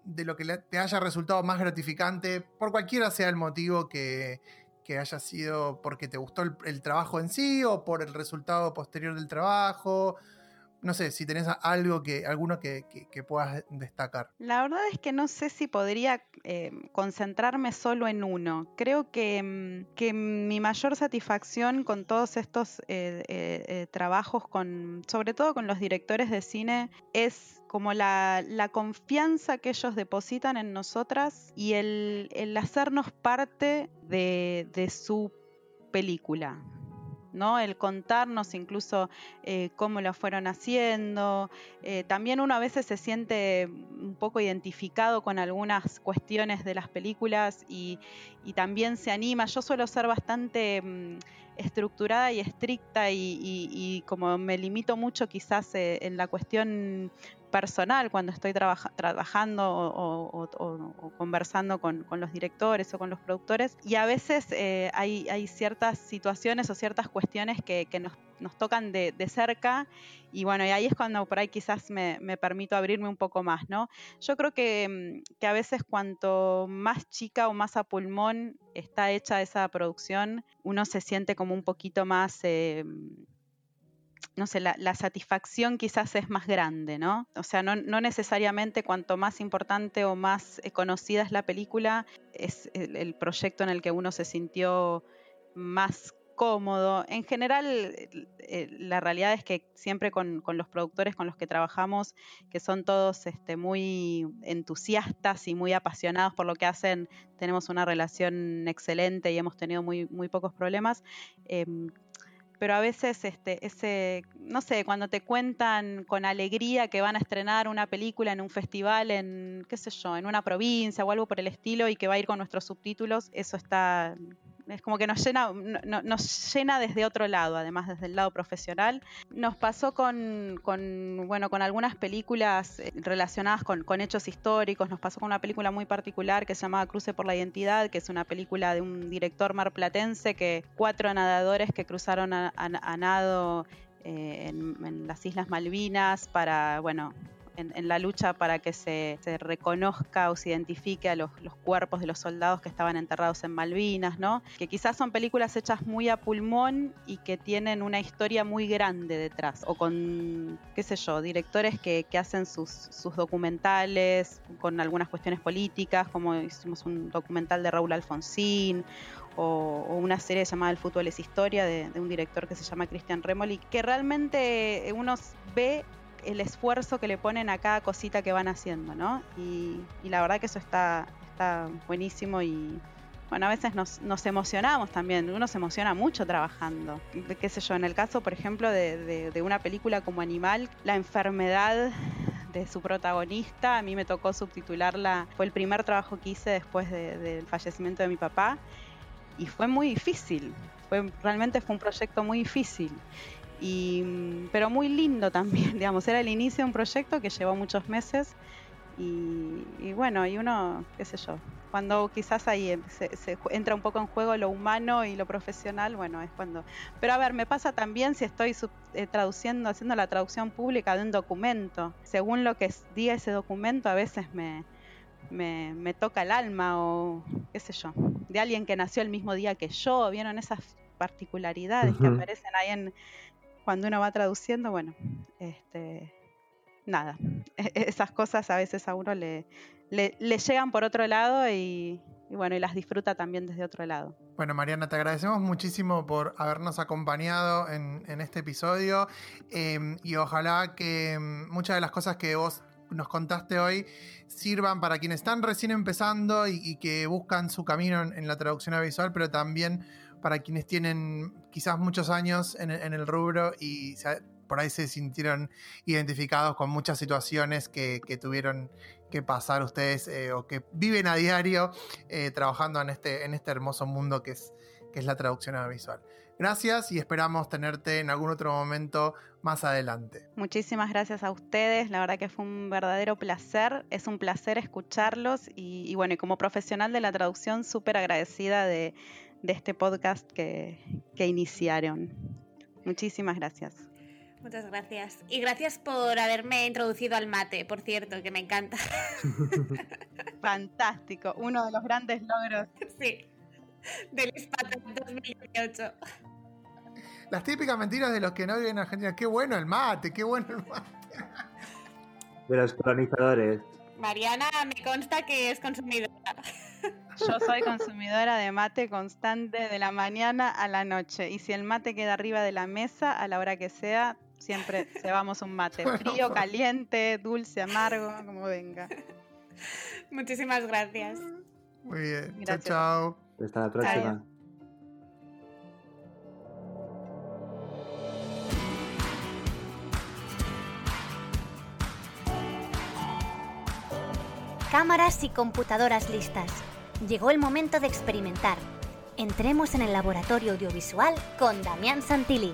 de lo que te haya resultado más gratificante, por cualquiera sea el motivo que, que haya sido porque te gustó el, trabajo en sí o por el resultado posterior del trabajo. No sé si tenés algo que, alguno que, puedas destacar. La verdad es que no sé si podría eh, concentrarme solo en uno. Creo que, mm, mi mayor satisfacción con todos estos eh, eh, trabajos, con, sobre todo con los directores de cine, es como la, confianza que ellos depositan en nosotras y el, hacernos parte de, su película. ¿no? El contarnos incluso eh, cómo lo fueron haciendo. Eh, también uno a veces se siente un poco identificado con algunas cuestiones de las películas y, también se anima. Yo suelo ser bastante mm, estructurada y estricta y, como me limito mucho quizás eh, en la cuestión personal cuando estoy trabajando o, conversando con, los directores o con los productores. Y a veces eh, hay, ciertas situaciones o ciertas cuestiones que, nos, tocan de, cerca y bueno, y ahí es cuando por ahí quizás me, permito abrirme un poco más, ¿no? Yo creo que, a veces cuanto más chica o más a pulmón está hecha esa producción, uno se siente como un poquito más... Eh, no sé, la, satisfacción quizás es más grande, ¿no? O sea, no, necesariamente cuanto más importante o más eh, conocida es la película, es el, proyecto en el que uno se sintió más cómodo. En general, la realidad es que siempre con, los productores con los que trabajamos, que son todos este, muy entusiastas y muy apasionados por lo que hacen, tenemos una relación excelente y hemos tenido muy, muy pocos problemas. Em, pero a veces este, ese, no sé, cuando te cuentan con alegría que van a estrenar una película en un festival en, qué sé yo, en una provincia o algo por el estilo y que va a ir con nuestros subtítulos, eso está, es como que nos llena, nos llena desde otro lado, además desde el lado profesional. Nos pasó con, bueno, con algunas películas eh, relacionadas con, hechos históricos, nos pasó con una película muy particular que se llamaba Cruce por la Identidad, que es una película de un director marplatense que cuatro nadadores que cruzaron a, nado eh, en, las Islas Malvinas para, bueno, en, la lucha para que se, reconozca o se identifique a los, cuerpos de los soldados que estaban enterrados en Malvinas, ¿no? Que quizás son películas hechas muy a pulmón y que tienen una historia muy grande detrás, o con, qué sé yo, directores que, hacen sus, sus documentales con algunas cuestiones políticas, como hicimos un documental de Raúl Alfonsín, o, una serie llamada El fútbol es historia de, un director que se llama Cristian Remoli, que realmente uno ve el esfuerzo que le ponen a cada cosita que van haciendo, ¿no? Y, la verdad que eso está, está buenísimo y bueno, a veces nos, nos, emocionamos también, uno se emociona mucho trabajando. Qué sé yo, en el caso, por ejemplo, de, de una película como Animal, la enfermedad de su protagonista, a mí me tocó subtitularla, fue el primer trabajo que hice después del fallecimiento de mi papá y fue muy difícil, fue, realmente fue un proyecto muy difícil. Y, pero muy lindo también, digamos, era el inicio de un proyecto que llevó muchos meses y, bueno, y uno, qué sé yo, cuando quizás ahí em, se, entra un poco en juego lo humano y lo profesional, bueno, es cuando... Pero a ver, me pasa también si estoy eh, traduciendo, haciendo la traducción pública de un documento, según lo que diga ese documento, a veces me, me, toca el alma o qué sé yo, de alguien que nació el mismo día que yo, vieron esas particularidades que aparecen ahí en cuando uno va traduciendo, bueno, este nada, e, e, esas cosas a veces a uno le, le, llegan por otro lado y, bueno, y las disfruta también desde otro lado. Bueno, Mariana, te agradecemos muchísimo por habernos acompañado en, este episodio em, y ojalá que em, muchas de las cosas que vos nos contaste hoy sirvan para quienes están recién empezando y, que buscan su camino en, la traducción visual, pero también para quienes tienen quizás muchos años en, el rubro y por ahí se sintieron identificados con muchas situaciones que, tuvieron que pasar ustedes eh, o que viven a diario eh, trabajando en este, en este hermoso mundo que es, que es la traducción visual. Gracias y esperamos tenerte en algún otro momento más adelante. Muchísimas gracias a ustedes, la verdad que fue un verdadero placer, es un placer escucharlos y, bueno, y como profesional de la traducción súper agradecida de, este podcast que, que iniciaron. Muchísimas gracias. Muchas gracias. Y gracias por haberme introducido al mate, por cierto, que me encanta. Fantástico, uno de los grandes logros. Sí, del Hispata 2018. Las típicas mentiras de los que no viven en Argentina. Qué bueno el mate, qué bueno el mate. De los colonizadores. Mariana, me consta que es consumidora. Yo soy consumidora de mate constante de la mañana a la noche. Y si el mate queda arriba de la mesa, a la hora que sea, siempre llevamos un mate. Frío, caliente, dulce, amargo, como venga. Muchísimas gracias. Muy bien. Chao, chao. Hasta la próxima. Cámaras y computadoras listas. Llegó el momento de experimentar. Entremos en el laboratorio audiovisual con Damián Santilli.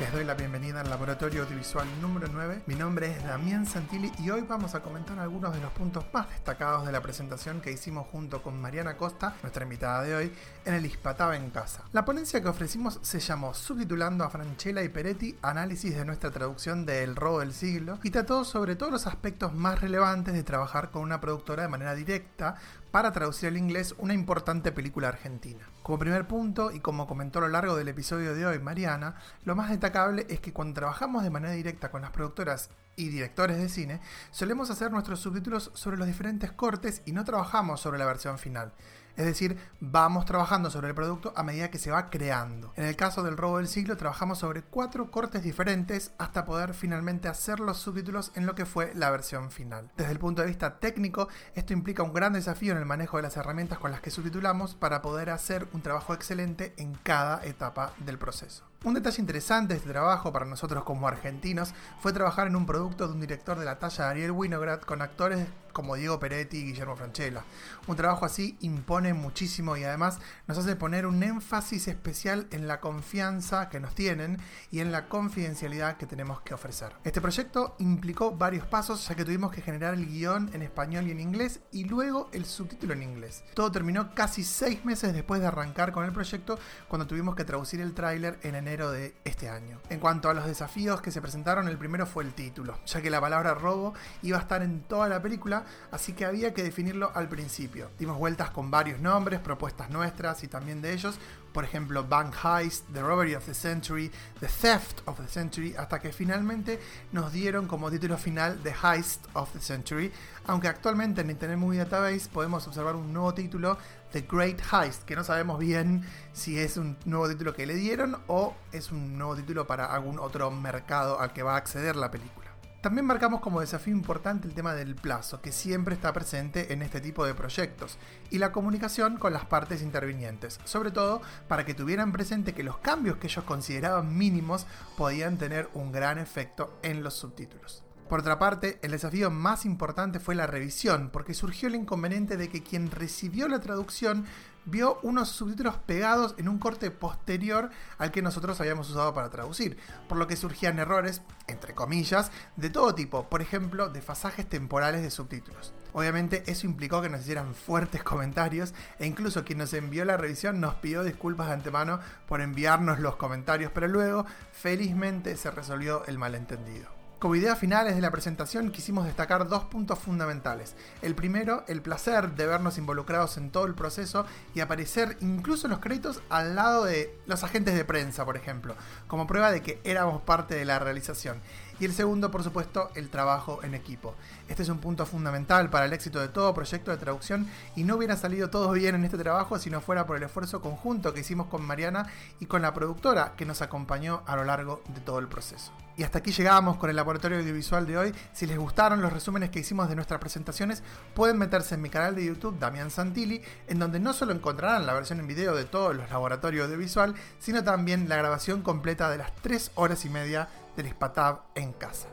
Les doy la bienvenida al laboratorio audiovisual número 9. Mi nombre es Damián Santilli y hoy vamos a comentar algunos de los puntos más destacados de la presentación que hicimos junto con Mariana Costa, nuestra invitada de hoy, en el Ispataba en Casa. La ponencia que ofrecimos se llamó Subtitulando a Franchella y Peretti, análisis de nuestra traducción de El robo del siglo, y trató sobre todos los aspectos más relevantes de trabajar con una productora de manera directa para traducir al inglés una importante película argentina. Como primer punto, y como comentó a lo largo del episodio de hoy Mariana, lo más destacable es que cuando trabajamos de manera directa con las productoras y directores de cine, solemos hacer nuestros subtítulos sobre los diferentes cortes y no trabajamos sobre la versión final. Es decir, vamos trabajando sobre el producto a medida que se va creando. En el caso del robo del siglo, trabajamos sobre cuatro cortes diferentes hasta poder finalmente hacer los subtítulos en lo que fue la versión final. Desde el punto de vista técnico, esto implica un gran desafío en el manejo de las herramientas con las que subtitulamos para poder hacer un trabajo excelente en cada etapa del proceso. Un detalle interesante de este trabajo para nosotros como argentinos fue trabajar en un producto de un director de la talla de Ariel Winograd con actores como Diego Peretti y Guillermo Franchella. Un trabajo así impone muchísimo y además nos hace poner un énfasis especial en la confianza que nos tienen y en la confidencialidad que tenemos que ofrecer. Este proyecto implicó varios pasos ya que tuvimos que generar el guion en español y en inglés y luego el subtítulo en inglés. Todo terminó casi seis meses después de arrancar con el proyecto cuando tuvimos que traducir el tráiler en enero de este año. En cuanto a los desafíos que se presentaron, el primero fue el título, ya que la palabra robo iba a estar en toda la película, así que había que definirlo al principio. Dimos vueltas con varios nombres, propuestas nuestras y también de ellos, por ejemplo Bank Heist, The Robbery of the Century, The Theft of the Century, hasta que finalmente nos dieron como título final The Heist of the Century, aunque actualmente en Internet Movie Database podemos observar un nuevo título, The Great Heist, que no sabemos bien si es un nuevo título que le dieron o es un nuevo título para algún otro mercado al que va a acceder la película. También marcamos como desafío importante el tema del plazo, que siempre está presente en este tipo de proyectos, y la comunicación con las partes intervinientes, sobre todo para que tuvieran presente que los cambios que ellos consideraban mínimos podían tener un gran efecto en los subtítulos. Por otra parte, el desafío más importante fue la revisión, porque surgió el inconveniente de que quien recibió la traducción vio unos subtítulos pegados en un corte posterior al que nosotros habíamos usado para traducir, por lo que surgían errores, entre comillas, de todo tipo, por ejemplo, de fasajes temporales de subtítulos. Obviamente eso implicó que nos hicieran fuertes comentarios e incluso quien nos envió la revisión nos pidió disculpas de antemano por enviarnos los comentarios, pero luego felizmente se resolvió el malentendido. Como idea finales de la presentación quisimos destacar dos puntos fundamentales. El primero, el placer de vernos involucrados en todo el proceso y aparecer incluso en los créditos al lado de los agentes de prensa, por ejemplo, como prueba de que éramos parte de la realización. Y el segundo, por supuesto, el trabajo en equipo. Este es un punto fundamental para el éxito de todo proyecto de traducción y no hubiera salido todo bien en este trabajo si no fuera por el esfuerzo conjunto que hicimos con Mariana y con la productora que nos acompañó a lo largo de todo el proceso. Y hasta aquí llegamos con el laboratorio audiovisual de hoy. Si les gustaron los resúmenes que hicimos de nuestras presentaciones, pueden meterse en mi canal de YouTube, Damián Santilli, en donde no solo encontrarán la versión en video de todos los laboratorios audiovisual, sino también la grabación completa de las 3 horas y media del Ispatab en casa.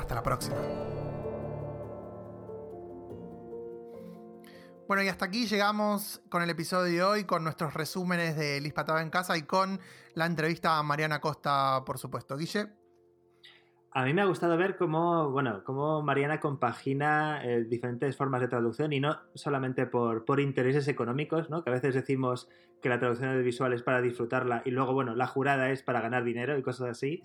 Hasta la próxima. Bueno, y hasta aquí llegamos con el episodio de hoy, con nuestros resúmenes de Lispatab en casa y con la entrevista a Mariana Costa, por supuesto. Guille. A mí me ha gustado ver cómo, bueno, cómo Mariana compagina eh, diferentes formas de traducción y no solamente por, intereses económicos, ¿no? que a veces decimos que la traducción audiovisual es para disfrutarla y luego, bueno, la jurada es para ganar dinero y cosas así.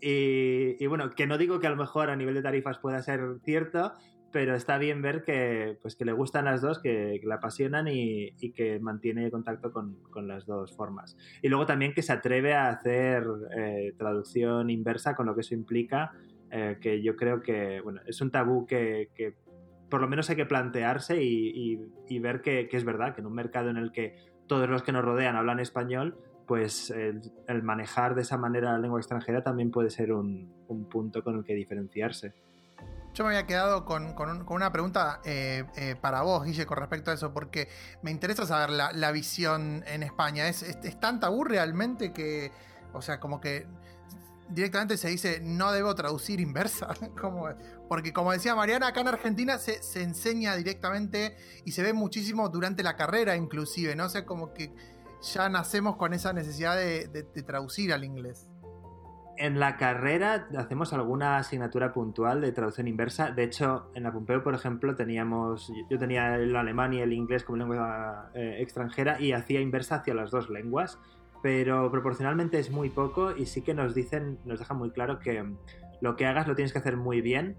Y, y, bueno, que no digo que a lo mejor a nivel de tarifas pueda ser cierto, pero está bien ver que, pues, que le gustan las dos, que, que la apasionan y, y, que mantiene contacto con, con, las dos formas. Y luego también que se atreve a hacer eh, traducción inversa con lo que eso implica, eh, que yo creo que bueno, es un tabú que, que por lo menos hay que plantearse y, y ver que, que, es verdad, que en un mercado en el que todos los que nos rodean hablan español, pues el, el manejar de esa manera la lengua extranjera también puede ser un, un punto con el que diferenciarse. Yo me había quedado con, con, una pregunta eh, eh, para vos, Guille, con respecto a eso, porque me interesa saber la, la visión en España. ¿Es, es, ¿Es, tan tabú realmente que, o sea, como que directamente se dice no debo traducir inversa? como, porque como decía Mariana, acá en Argentina se, se, enseña directamente y se ve muchísimo durante la carrera inclusive, ¿no? O sea, como que ya nacemos con esa necesidad de, de traducir al inglés. En la carrera hacemos alguna asignatura puntual de traducción inversa. De hecho, en la Pompeu, por ejemplo, teníamos. Yo tenía el alemán y el inglés como lengua eh, extranjera y hacía inversa hacia las dos lenguas. Pero proporcionalmente es muy poco y sí que nos dicen, nos dejan muy claro que lo que hagas lo tienes que hacer muy bien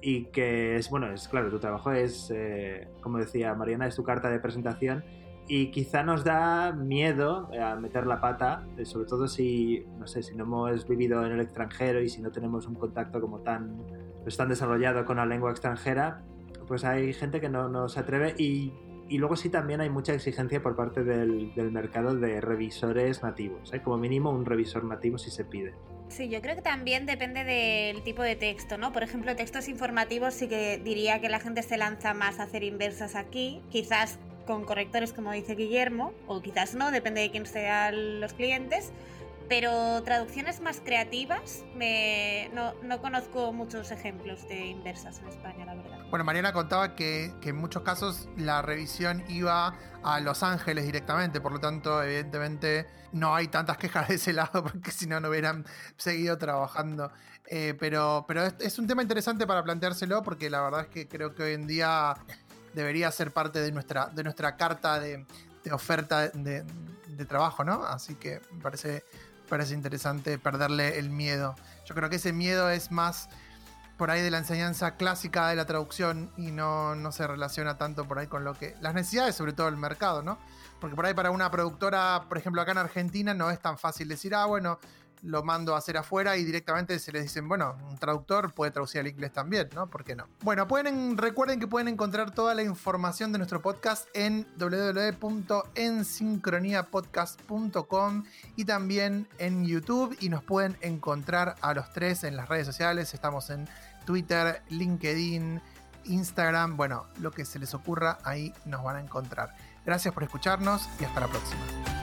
y que es, bueno, es claro, tu trabajo es, eh, como decía Mariana, es tu carta de presentación y quizá nos da miedo a meter la pata, eh, sobre todo si, no sé, si no hemos vivido en el extranjero y si no tenemos un contacto como tan, pues tan desarrollado con la lengua extranjera, pues hay gente que no, no se atreve y, y, luego sí también hay mucha exigencia por parte del, del mercado de revisores nativos, ¿eh? como mínimo un revisor nativo si se pide. Sí, yo creo que también depende del tipo de texto, ¿no? Por ejemplo, textos informativos sí que diría que la gente se lanza más a hacer inversas aquí, quizás con correctores como dice Guillermo, o quizás no, depende de quién sean los clientes, pero traducciones más creativas, me, no, no, conozco muchos ejemplos de inversas en España, la verdad. Bueno, Mariana contaba que, que, en muchos casos la revisión iba a Los Ángeles directamente, por lo tanto, evidentemente no hay tantas quejas de ese lado, porque si no, no hubieran seguido trabajando. Eh, pero pero es, es un tema interesante para planteárselo, porque la verdad es que creo que hoy en día debería ser parte de nuestra, de nuestra carta de, de oferta de, de, trabajo, ¿no? Así que me parece parece interesante perderle el miedo. Yo creo que ese miedo es más por ahí de la enseñanza clásica de la traducción y no, no se relaciona tanto por ahí con lo que. las necesidades, sobre todo el mercado, ¿no? Porque por ahí para una productora, por ejemplo, acá en Argentina, no es tan fácil decir, ah, bueno, lo mando a hacer afuera y directamente se les dicen, bueno, un traductor puede traducir al inglés también, ¿no? ¿Por qué no? Bueno, pueden, recuerden que pueden encontrar toda la información de nuestro podcast en www.ensincroniapodcast.com y también en YouTube y nos pueden encontrar a los tres en las redes sociales, estamos en Twitter, LinkedIn, Instagram, bueno, lo que se les ocurra, ahí nos van a encontrar. Gracias por escucharnos y hasta la próxima.